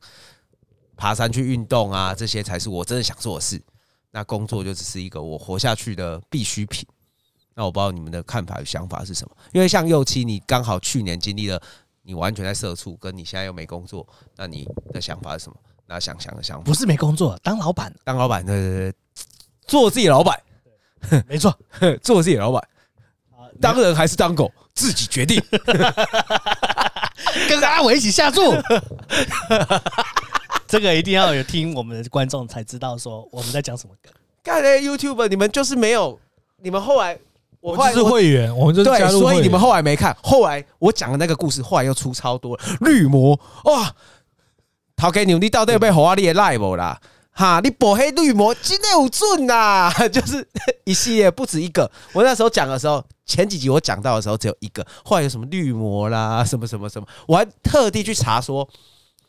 爬山去运动啊，这些才是我真的想做的事。那工作就只是一个我活下去的必需品。那我不知道你们的看法与想法是什么？因为像右七，你刚好去年经历了，你完全在社畜，跟你现在又没工作，那你的想法是什么？那想想的想法，不是没工作，当老板，当老板，对对对，做自己老板，没错，做自己老板。当人还是当狗，自己决定。跟阿伟一起下注。这个一定要有听我们的观众才知道说我们在讲什么梗。干嘞，YouTube，你们就是没有，你们后来我们是会员，我们就是加入所以你们后来没看。后来我讲的那个故事，后来又出超多绿魔哇！陶给牛，你到底有没有好啊？你也 live 啦哈！你抹黑绿魔真的有准呐，就是 一系列不止一个。我那时候讲的时候，前几集我讲到的时候只有一个，后来有什么绿魔啦，什么什么什么，我还特地去查说。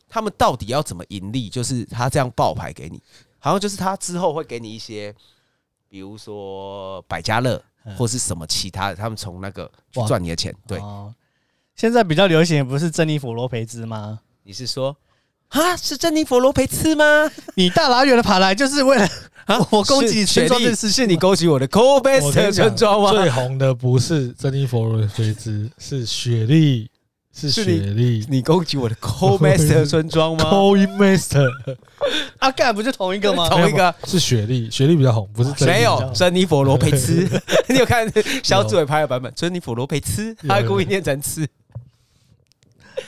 他们到底要怎么盈利？就是他这样爆牌给你，好像就是他之后会给你一些，比如说百家乐或是什么其他的，他们从那个去赚你的钱。对，现在比较流行的不是珍妮佛罗培兹吗？你是说啊，是珍妮佛罗培兹吗？你大老远的跑来就是为了啊，我攻击村庄的事，是你勾起 我的 Cold Best 村庄吗？最红的不是珍妮佛罗培兹，是雪莉。是雪莉，你攻击我的 Co Master 村庄吗？Co Master，阿干不就同一个吗？同一个是雪莉，雪莉比较红，不是没有珍妮佛罗培兹。你有看小组委拍的版本？珍妮佛罗培兹，他还故意念成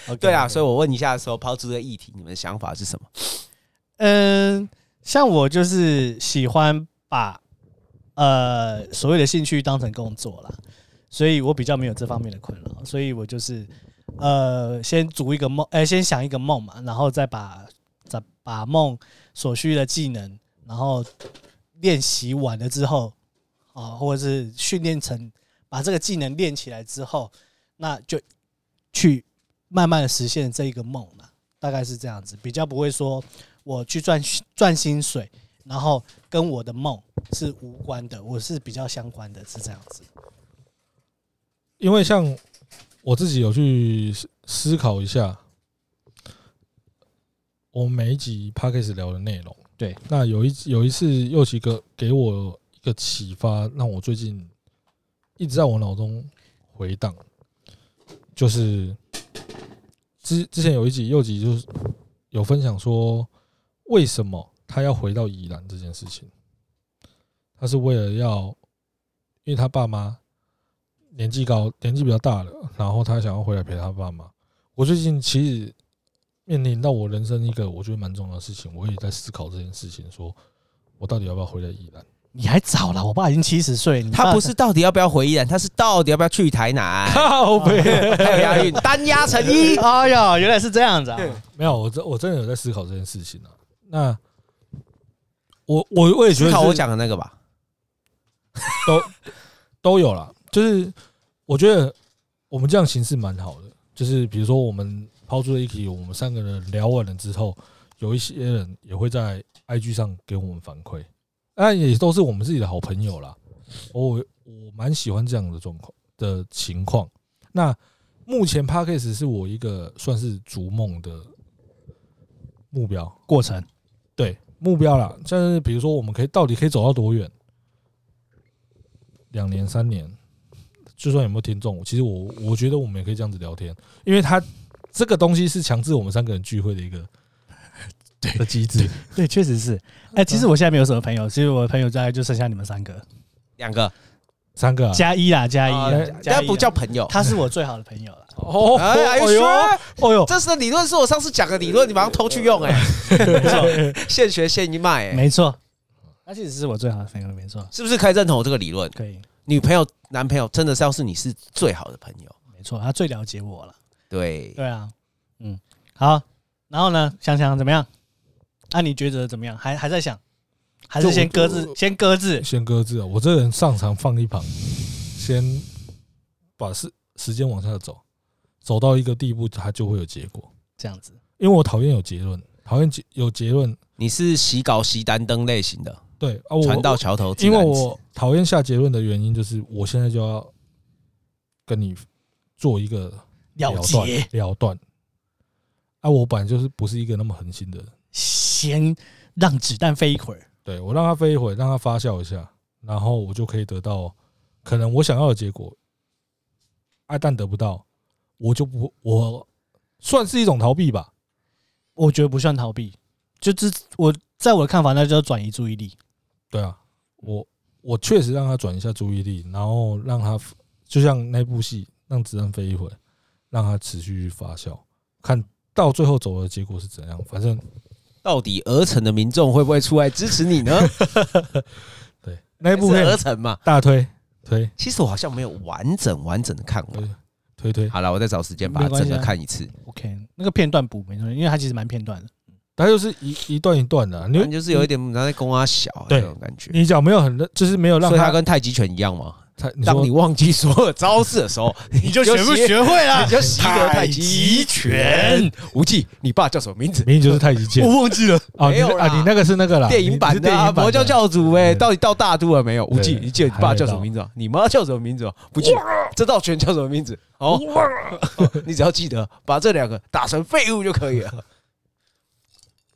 次。对啊，所以我问一下的时候，抛出这个议题，你们的想法是什么？嗯，像我就是喜欢把呃所谓的兴趣当成工作啦，所以我比较没有这方面的困扰，所以我就是。呃，先组一个梦，哎，先想一个梦嘛，然后再把再把梦所需的技能，然后练习完了之后，啊，或者是训练成把这个技能练起来之后，那就去慢慢的实现这一个梦嘛，大概是这样子，比较不会说我去赚赚薪水，然后跟我的梦是无关的，我是比较相关的，是这样子，因为像。我自己有去思考一下，我们每一集 Podcast 聊的内容。对，那有一有一次祐七哥给我一个启发，让我最近一直在我脑中回荡。就是之之前有一集祐七就是有分享说，为什么他要回到宜兰这件事情，他是为了要，因为他爸妈。年纪高，年纪比较大了，然后他想要回来陪他爸妈。我最近其实面临到我人生一个我觉得蛮重要的事情，我也在思考这件事情，说我到底要不要回来宜兰？你还早了，我爸已经七十岁。他不是到底要不要回宜兰，他是到底要不要去台南？靠背，还有押韵，单押成一。哎呀，原来是这样子啊！没有，我真我真的有在思考这件事情啊。那我我我也觉得思考我讲的那个吧，都都有了，就是。我觉得我们这样形式蛮好的，就是比如说我们抛出了一题，我们三个人聊完了之后，有一些人也会在 IG 上给我们反馈，那也都是我们自己的好朋友啦。我我蛮喜欢这样的状况的情况。那目前 parkas 是我一个算是逐梦的目标过程，对目标啦。像是比如说，我们可以到底可以走到多远？两年、三年。就算有没有听众，其实我我觉得我们也可以这样子聊天，因为他这个东西是强制我们三个人聚会的一个 对的机制，对，确实是。哎，其实我现在没有什么朋友，其实我的朋友大概就剩下你们三个，两个、三个加一啦，加一，那不叫朋友，他是我最好的朋友了。哦，哎呦，哦呦，这是理论是我上次讲的理论，你马上偷去用，哎，现学现卖，没错，他其实是我最好的朋友，没错，是不是可以认同我这个理论？可以。女朋友、男朋友真的是要是你是最好的朋友，没错，他最了解我了。对，对啊，嗯，好，然后呢，想想怎么样？那、啊、你觉得怎么样？还还在想？还是先搁置？先搁置？先搁置啊！我这个人擅长放一旁，先把时时间往下走，走到一个地步，它就会有结果。这样子，因为我讨厌有结论，讨厌结有结论。你是洗稿洗单灯类型的？对啊，我船到桥头，因为我讨厌下结论的原因就是，我现在就要跟你做一个了断了断。啊，我本来就是不是一个那么狠心的人，先让子弹飞一会儿。对，我让它飞一会儿，让它发酵一下，然后我就可以得到可能我想要的结果。爱但得不到，我就不，我算是一种逃避吧。我觉得不算逃避，就这我在我的看法，那就叫转移注意力。对啊，我我确实让他转一下注意力，然后让他就像那部戏，让子弹飞一会儿，让他持续发酵，看。到最后走的结果是怎样？反正到底鹅城的民众会不会出来支持你呢？对，那一部片鹅城嘛，大推推。其实我好像没有完整完整的看完，推推。好了，我再找时间把它整个看一次。OK，那个片段补没错，因为它其实蛮片段的。它就是一一段一段的，你就是有一点在攻阿小那种感觉。你讲没有很，就是没有让他跟太极拳一样吗？当你忘记所有招式的时候，你就学不学会了？你就习得太极拳。无忌，你爸叫什么名字？名字就是太极剑。我忘记了。没有啊，你那个是那个啦，电影版的佛教教主哎，到底到大都了没有？无忌，你记得你爸叫什么名字？你妈叫什么名字？不记得。这道拳叫什么名字？哦，你只要记得把这两个打成废物就可以了。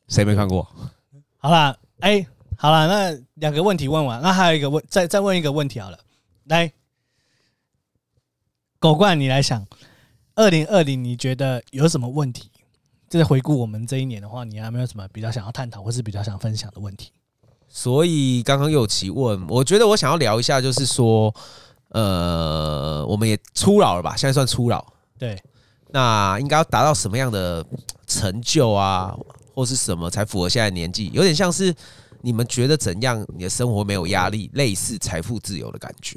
谁没看过？好了，哎，好了，那两个问题问完，那还有一个问，再再问一个问题好了。来，狗冠，你来想，二零二零你觉得有什么问题？就是回顾我们这一年的话，你还没有什么比较想要探讨，或是比较想分享的问题？所以刚刚有提问，我觉得我想要聊一下，就是说，呃，我们也初老了吧？现在算初老，对，那应该要达到什么样的成就啊，或是什么才符合现在年纪？有点像是。你们觉得怎样？你的生活没有压力，类似财富自由的感觉。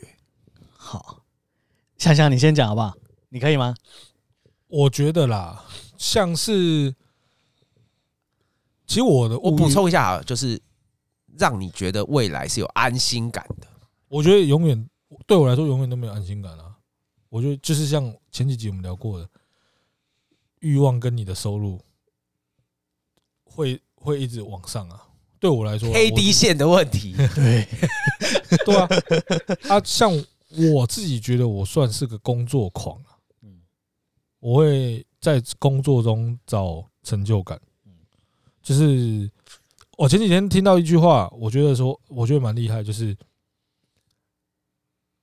好，香香，你先讲好不好？你可以吗？我觉得啦，像是，其实我的，我补充一下啊，就是让你觉得未来是有安心感的。我觉得永远对我来说，永远都没有安心感啊。我觉得就是像前几集我们聊过的，欲望跟你的收入会会一直往上啊。对我来说，K D 线的问题，对，对啊，啊，像我自己觉得我算是个工作狂，我会在工作中找成就感，就是我前几天听到一句话，我觉得说，我觉得蛮厉害，就是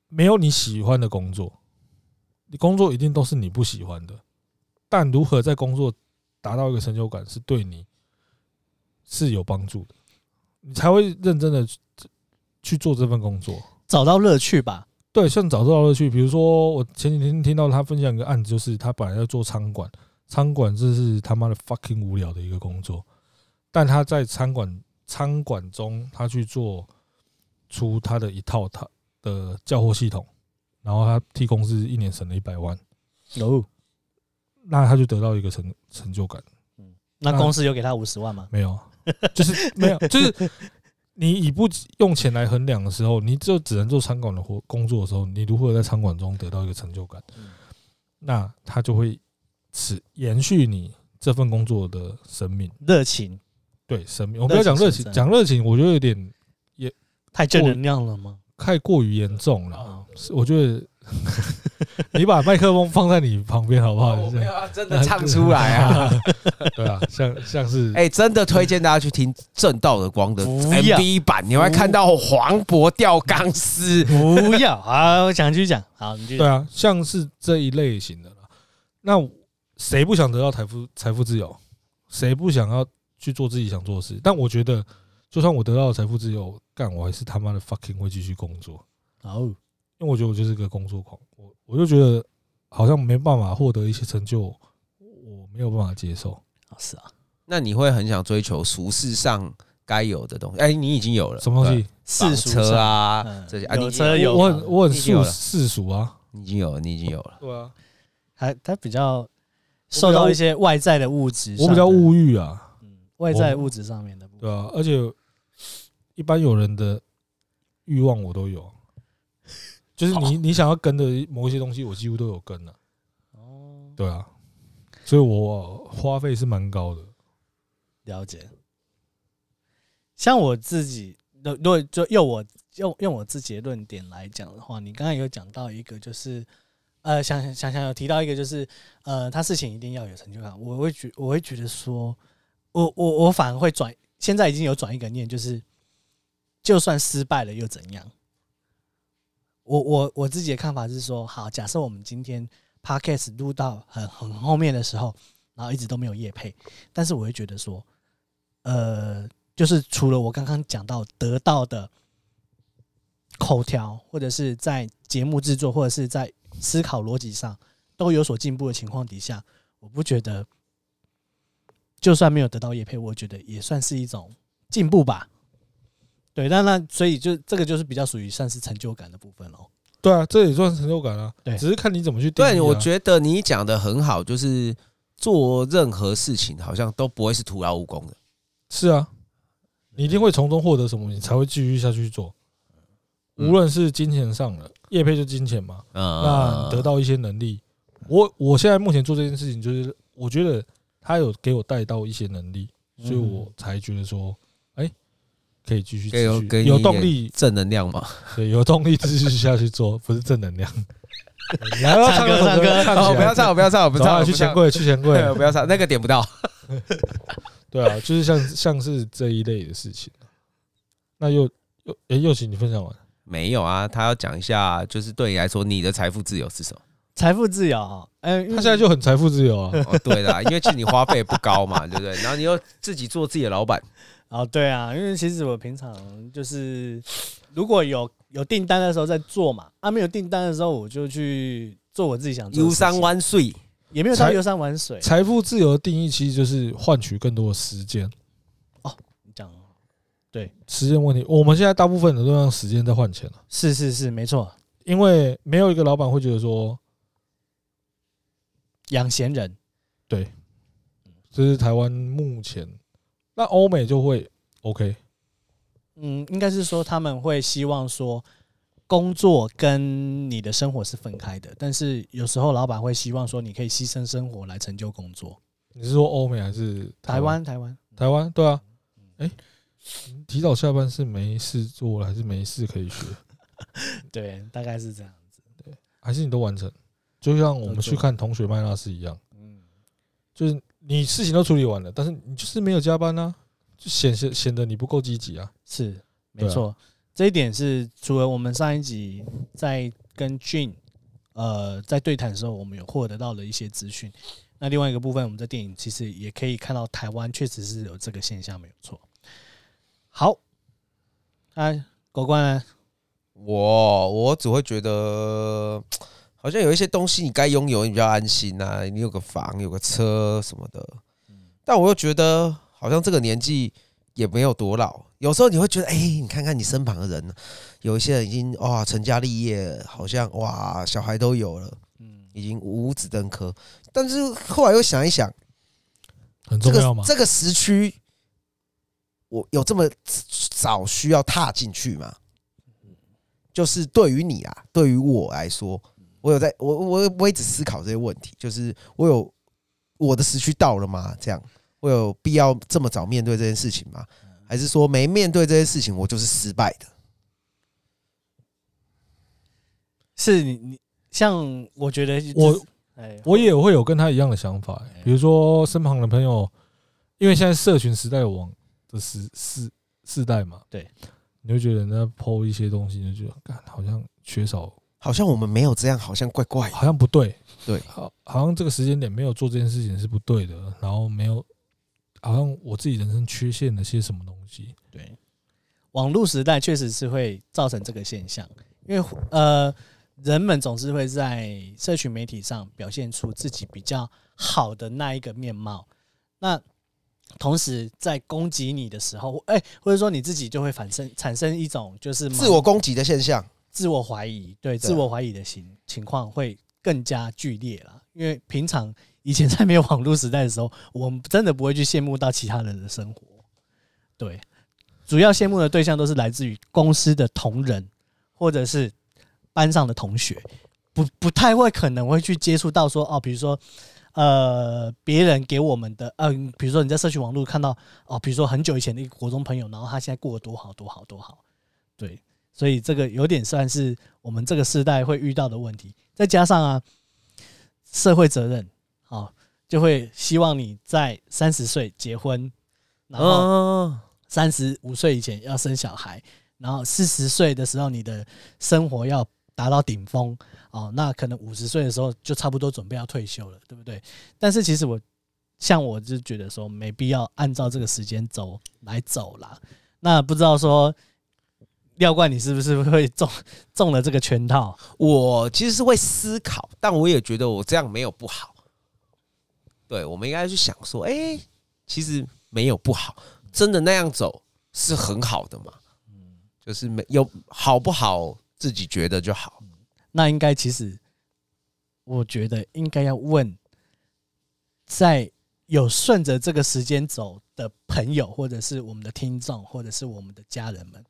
没有你喜欢的工作，你工作一定都是你不喜欢的，但如何在工作达到一个成就感，是对你是有帮助的。你才会认真的去做这份工作，找到乐趣吧。对，像找到乐趣。比如说，我前几天听到他分享一个案子，就是他本来要做餐馆，餐馆这是他妈的 fucking 无聊的一个工作，但他在餐馆餐馆中，他去做出他的一套他的叫货系统，然后他替公司一年省了一百万。哦，那他就得到一个成成就感。嗯，那公司有给他五十万吗？没有。就是没有，就是你以不用钱来衡量的时候，你就只能做餐馆的活工作的时候，你如何在餐馆中得到一个成就感？那他就会持延续你这份工作的生命热情。对，生命。我不要讲热情，讲热情，我觉得有点也太正能量了吗？太过于严重了。我觉得。你把麦克风放在你旁边好不好？没有啊，真的唱出来啊！对啊，像像是哎，真的推荐大家去听正道的光的 MV 版，你会看到黄渤吊钢丝。不要啊！我想继续讲。好，你继续。对啊，像是这一类型的。那谁不想得到财富财富自由？谁不想要去做自己想做的事？但我觉得，就算我得到了财富自由，干我还是他妈的 fucking 会继续工作。好。因为我觉得我就是个工作狂，我我就觉得好像没办法获得一些成就，我没有办法接受。是啊，那你会很想追求俗世上该有的东西？哎，你已经有了什么东西？世俗车啊，这些啊，有车有，我很我很世世俗啊，你已经有了，你已经有了。对啊，还他比较受到一些外在的物质，我比较物欲啊，嗯，外在物质上面的，对啊，而且一般有人的欲望我都有，就是你你想要跟的某一些东西，我几乎都有跟了。哦，对啊，所以我花费是蛮高的。了解。像我自己，如果就用我用用我自己的论点来讲的话，你刚才有讲到一个，就是呃，想想想有提到一个，就是呃，他事情一定要有成就感。我会觉我会觉得说，我我我反而会转，现在已经有转一个念，就是就算失败了又怎样？我我我自己的看法是说，好，假设我们今天 Podcast 录到很很后面的时候，然后一直都没有业配，但是我会觉得说，呃。就是除了我刚刚讲到得到的口条，或者是在节目制作，或者是在思考逻辑上都有所进步的情况底下，我不觉得就算没有得到业配，我觉得也算是一种进步吧。对，但那所以就这个就是比较属于算是成就感的部分喽。对啊，这也算是成就感啊。对，只是看你怎么去定。对，我觉得你讲的很好，就是做任何事情好像都不会是徒劳无功的。是啊。你一定会从中获得什么，你才会继续下去做。无论是金钱上的，业配就金钱嘛。嗯那得到一些能力，我我现在目前做这件事情，就是我觉得他有给我带到一些能力，所以我才觉得说，哎，可以继续继续有动力，正能量嘛。对，有动力继续下去做，不是正能量。来，唱歌唱歌，不要唱，不要唱，不唱，去钱柜，去钱柜，不要唱，那个点不到。对啊，就是像像是这一类的事情。那又又哎，又请你分享完没有啊？他要讲一下，就是对你来说，你的财富自由是什么？财富自由啊？哎，他现在就很财富自由啊。哦，对的，因为其实你花费不高嘛，对不对？然后你又自己做自己的老板。哦，对啊，因为其实我平常就是如果有有订单的时候在做嘛，啊，没有订单的时候我就去做我自己想做的。游山玩水。也没有到游山玩水。财富自由的定义其实就是换取更多的时间。哦，你讲，对，时间问题，我们现在大部分人都用时间在换钱了。是是是，没错。因为没有一个老板会觉得说养闲人。对，这是台湾目前。那欧美就会 OK。嗯，应该是说他们会希望说。工作跟你的生活是分开的，但是有时候老板会希望说，你可以牺牲生活来成就工作。你是说欧美还是台湾？台湾，台湾，对啊。哎，提早下班是没事做了，还是没事可以学？对，大概是这样子。对，还是你都完成？就像我们去看同学麦纳斯一样，嗯，就是你事情都处理完了，但是你就是没有加班呢，就显显显得你不够积极啊。是，没错。这一点是除了我们上一集在跟 Gene 呃在对谈的时候，我们有获得到了一些资讯。那另外一个部分，我们在电影其实也可以看到，台湾确实是有这个现象，没有错。好，哎，狗官呢？我我只会觉得，好像有一些东西你该拥有，你比较安心啊。你有个房，有个车什么的。但我又觉得，好像这个年纪。也没有多老，有时候你会觉得，哎，你看看你身旁的人，有一些人已经哇成家立业，好像哇小孩都有了，嗯，已经五子登科。但是后来又想一想，很重要吗？这个时区，我有这么早需要踏进去吗？就是对于你啊，对于我来说，我有在我我我一直思考这些问题，就是我有我的时区到了吗？这样。我有必要这么早面对这件事情吗？还是说没面对这些事情，我就是失败的？是你你像我觉得我我也会有跟他一样的想法，比如说身旁的朋友，因为现在社群时代有网的时世世代嘛，对，你会觉得人家 po 一些东西，就觉得好像缺少，好像我们没有这样，好像怪怪，好像不对，对，好，好像这个时间点没有做这件事情是不对的，然后没有。好像我自己人生缺陷了些什么东西？对，网络时代确实是会造成这个现象，因为呃，人们总是会在社群媒体上表现出自己比较好的那一个面貌，那同时在攻击你的时候，哎，或者说你自己就会反生产生一种就是自我攻击的现象，自我怀疑，对，自我怀疑的情情况会更加剧烈了，因为平常。以前在没有网络时代的时候，我们真的不会去羡慕到其他人的生活。对，主要羡慕的对象都是来自于公司的同仁，或者是班上的同学，不不太会可能会去接触到说哦，比如说呃别人给我们的，嗯、呃，比如说你在社群网络看到哦，比如说很久以前的一个国中朋友，然后他现在过得多好多好多好，对，所以这个有点算是我们这个时代会遇到的问题，再加上啊社会责任。哦，就会希望你在三十岁结婚，然后三十五岁以前要生小孩，然后四十岁的时候你的生活要达到顶峰哦，那可能五十岁的时候就差不多准备要退休了，对不对？但是其实我像我就觉得说没必要按照这个时间轴来走啦。那不知道说廖冠你是不是会中 中了这个圈套？我其实是会思考，但我也觉得我这样没有不好。对，我们应该去想说，哎，其实没有不好，真的那样走是很好的嘛。嗯，就是没有好不好，自己觉得就好。那应该其实，我觉得应该要问，在有顺着这个时间走的朋友，或者是我们的听众，或者是我们的家人们，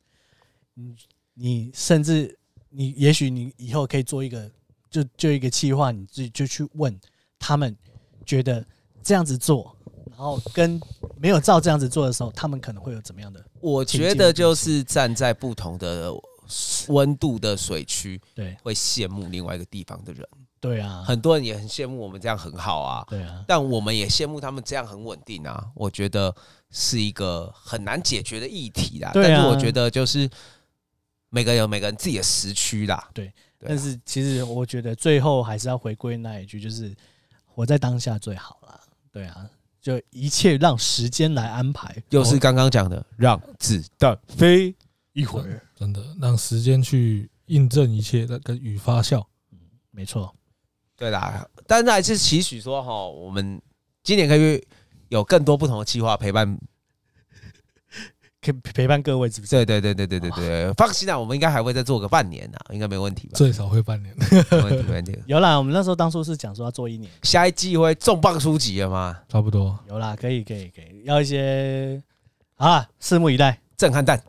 你你甚至你也许你以后可以做一个，就就一个计划，你自己就去问他们。觉得这样子做，然后跟没有照这样子做的时候，他们可能会有怎么样的？我觉得就是站在不同的温度的水区，对，会羡慕另外一个地方的人。对啊，很多人也很羡慕我们这样很好啊。对啊，但我们也羡慕他们这样很稳定啊。我觉得是一个很难解决的议题啦。但是我觉得就是每个人有每个人自己的时区啦。对，但是其实我觉得最后还是要回归那一句，就是。活在当下最好啦，对啊，就一切让时间来安排。又是刚刚讲的，让子弹飞一会儿，真的让时间去印证一切那跟与发酵。嗯，没错，对啦。但是还是期许说哈，我们今年可以有更多不同的计划陪伴。可以陪伴各位，是不是？对对对对对对对，放心啦，我们应该还会再做个半年呐，应该没问题吧？最少会半年，没问题没问题。有啦，我们那时候当初是讲说要做一年，下一季会重磅出击了吗？差不多。有啦，可以可以可以，要一些啊，拭目以待，震撼弹。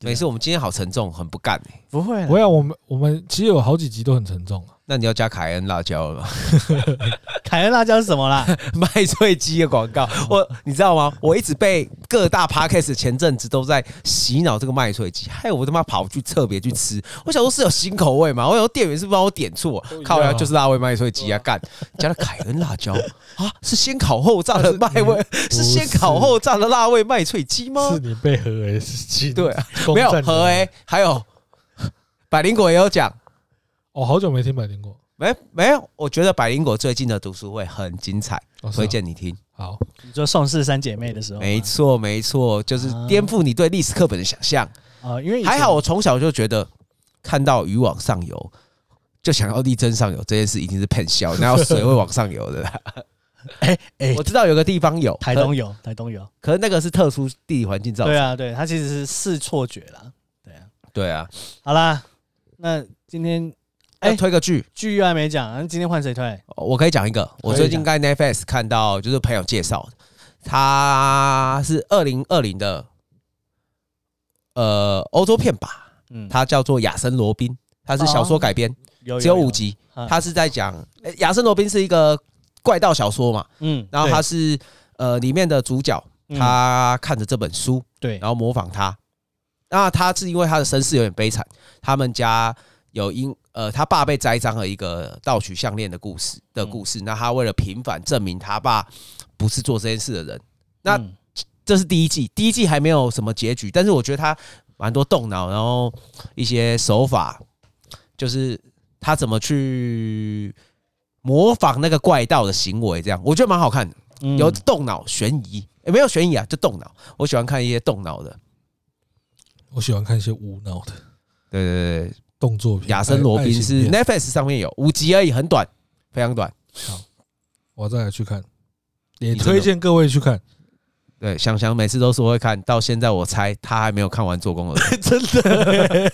每次，我们今天好沉重，很不干哎、欸，不会，不会，我们我们其实有好几集都很沉重啊。那你要加凯恩辣椒了吗？凯恩辣椒是什么啦？麦脆鸡的广告。我你知道吗？我一直被各大 podcast 前阵子都在洗脑这个麦脆鸡，害我他妈跑去特别去吃。我想说是有新口味嘛？我想说店员是帮我点错？靠呀，就是辣味麦脆鸡啊！干加了凯恩辣椒啊？是先烤后炸的麦味？是先烤后炸的辣味麦脆鸡吗？是你被和 S 鸡对啊？没有和 A，还有百灵果也有讲。我、哦、好久没听百灵果，没没有？我觉得百灵果最近的读书会很精彩，哦、推荐你听。好，你说宋氏三姐妹的时候，没错没错，就是颠覆你对历史课本的想象啊。因为还好，我从小就觉得看到鱼往上游，就想要力争上游这件事，一定是骗笑，哪有水会往上游的？哎哎，我知道有个地方有，台东有，台东有，可是那个是特殊地理环境造成。对啊，对，它其实是视错觉啦。对啊，对啊。好啦，那今天。哎，推个剧，剧又还没讲，那今天换谁推？我可以讲一个，我最近在 Netflix 看到，就是朋友介绍的，他是二零二零的，呃，欧洲片吧，嗯，他叫做《亚森罗宾》，他是小说改编，只有五集，他是在讲，亚森罗宾是一个怪盗小说嘛，嗯，然后他是呃里面的主角，他看着这本书，对，然后模仿他，那他是因为他的身世有点悲惨，他们家有因。呃，他爸被栽赃了一个盗取项链的故事的故事。那他为了平反，证明他爸不是做这件事的人。那这是第一季，第一季还没有什么结局，但是我觉得他蛮多动脑，然后一些手法，就是他怎么去模仿那个怪盗的行为，这样我觉得蛮好看的，有动脑悬疑，也没有悬疑啊，就动脑。我喜欢看一些动脑的，我喜欢看一些无脑的。对对对。动作片，亚森罗宾是 Netflix 上面有五集而已，很短，非常短。好，我再来去看，也推荐各位去看。对，想想每次都说会看到现在，我猜他还没有看完做工了。真的，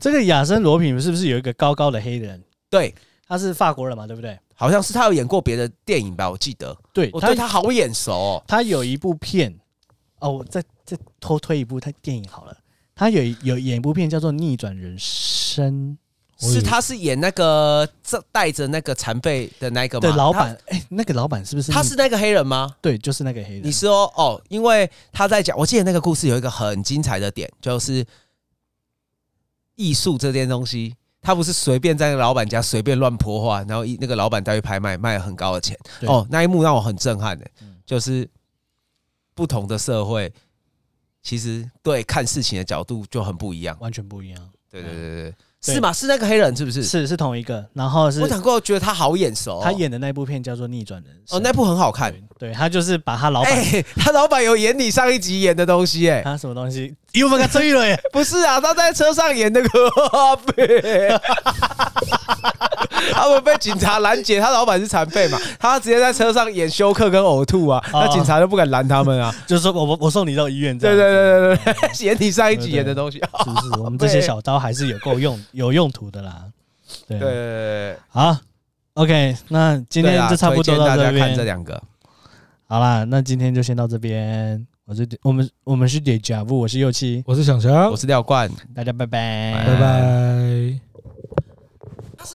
这个亚森罗宾是不是有一个高高的黑人？对，他是法国人嘛，对不对？好像是他有演过别的电影吧，我记得。对，我对他好眼熟哦。他有一部片，哦，我再再偷推一部他电影好了。他有有演一部片叫做《逆转人生》。是，他是演那个这带着那个残废的那个吗？对，老板，哎，那个老板是不是？他是那个黑人吗？对，就是那个黑人。你说哦，因为他在讲，我记得那个故事有一个很精彩的点，就是艺术这件东西，他不是随便在那个老板家随便乱泼画，然后一那个老板带去拍卖，卖了很高的钱。哦，那一幕让我很震撼的，就是不同的社会，其实对看事情的角度就很不一样，完全不一样。对对对对。是吗？是那个黑人是不是？是是同一个。然后是，我想过觉得他好眼熟、哦。他演的那部片叫做《逆转人生》哦，那部很好看。对，对他就是把他老板、欸，他老板有演你上一集演的东西哎、欸。他什么东西？又被他追了耶？不是啊，他在车上演那个。他们被警察拦截，他老板是残废嘛？他直接在车上演休克跟呕吐啊，那警察都不敢拦他们啊。就是说我我送你到医院，对对对对对，演你上一集演的东西。是不是？我们这些小刀还是有够用、有用途的啦。对对对，好，OK，那今天就差不多到这边。看这两个，好啦，那今天就先到这边。我是我们我们是 Deja Vu，我是右七，我是小强，我是廖冠，大家拜拜，拜拜。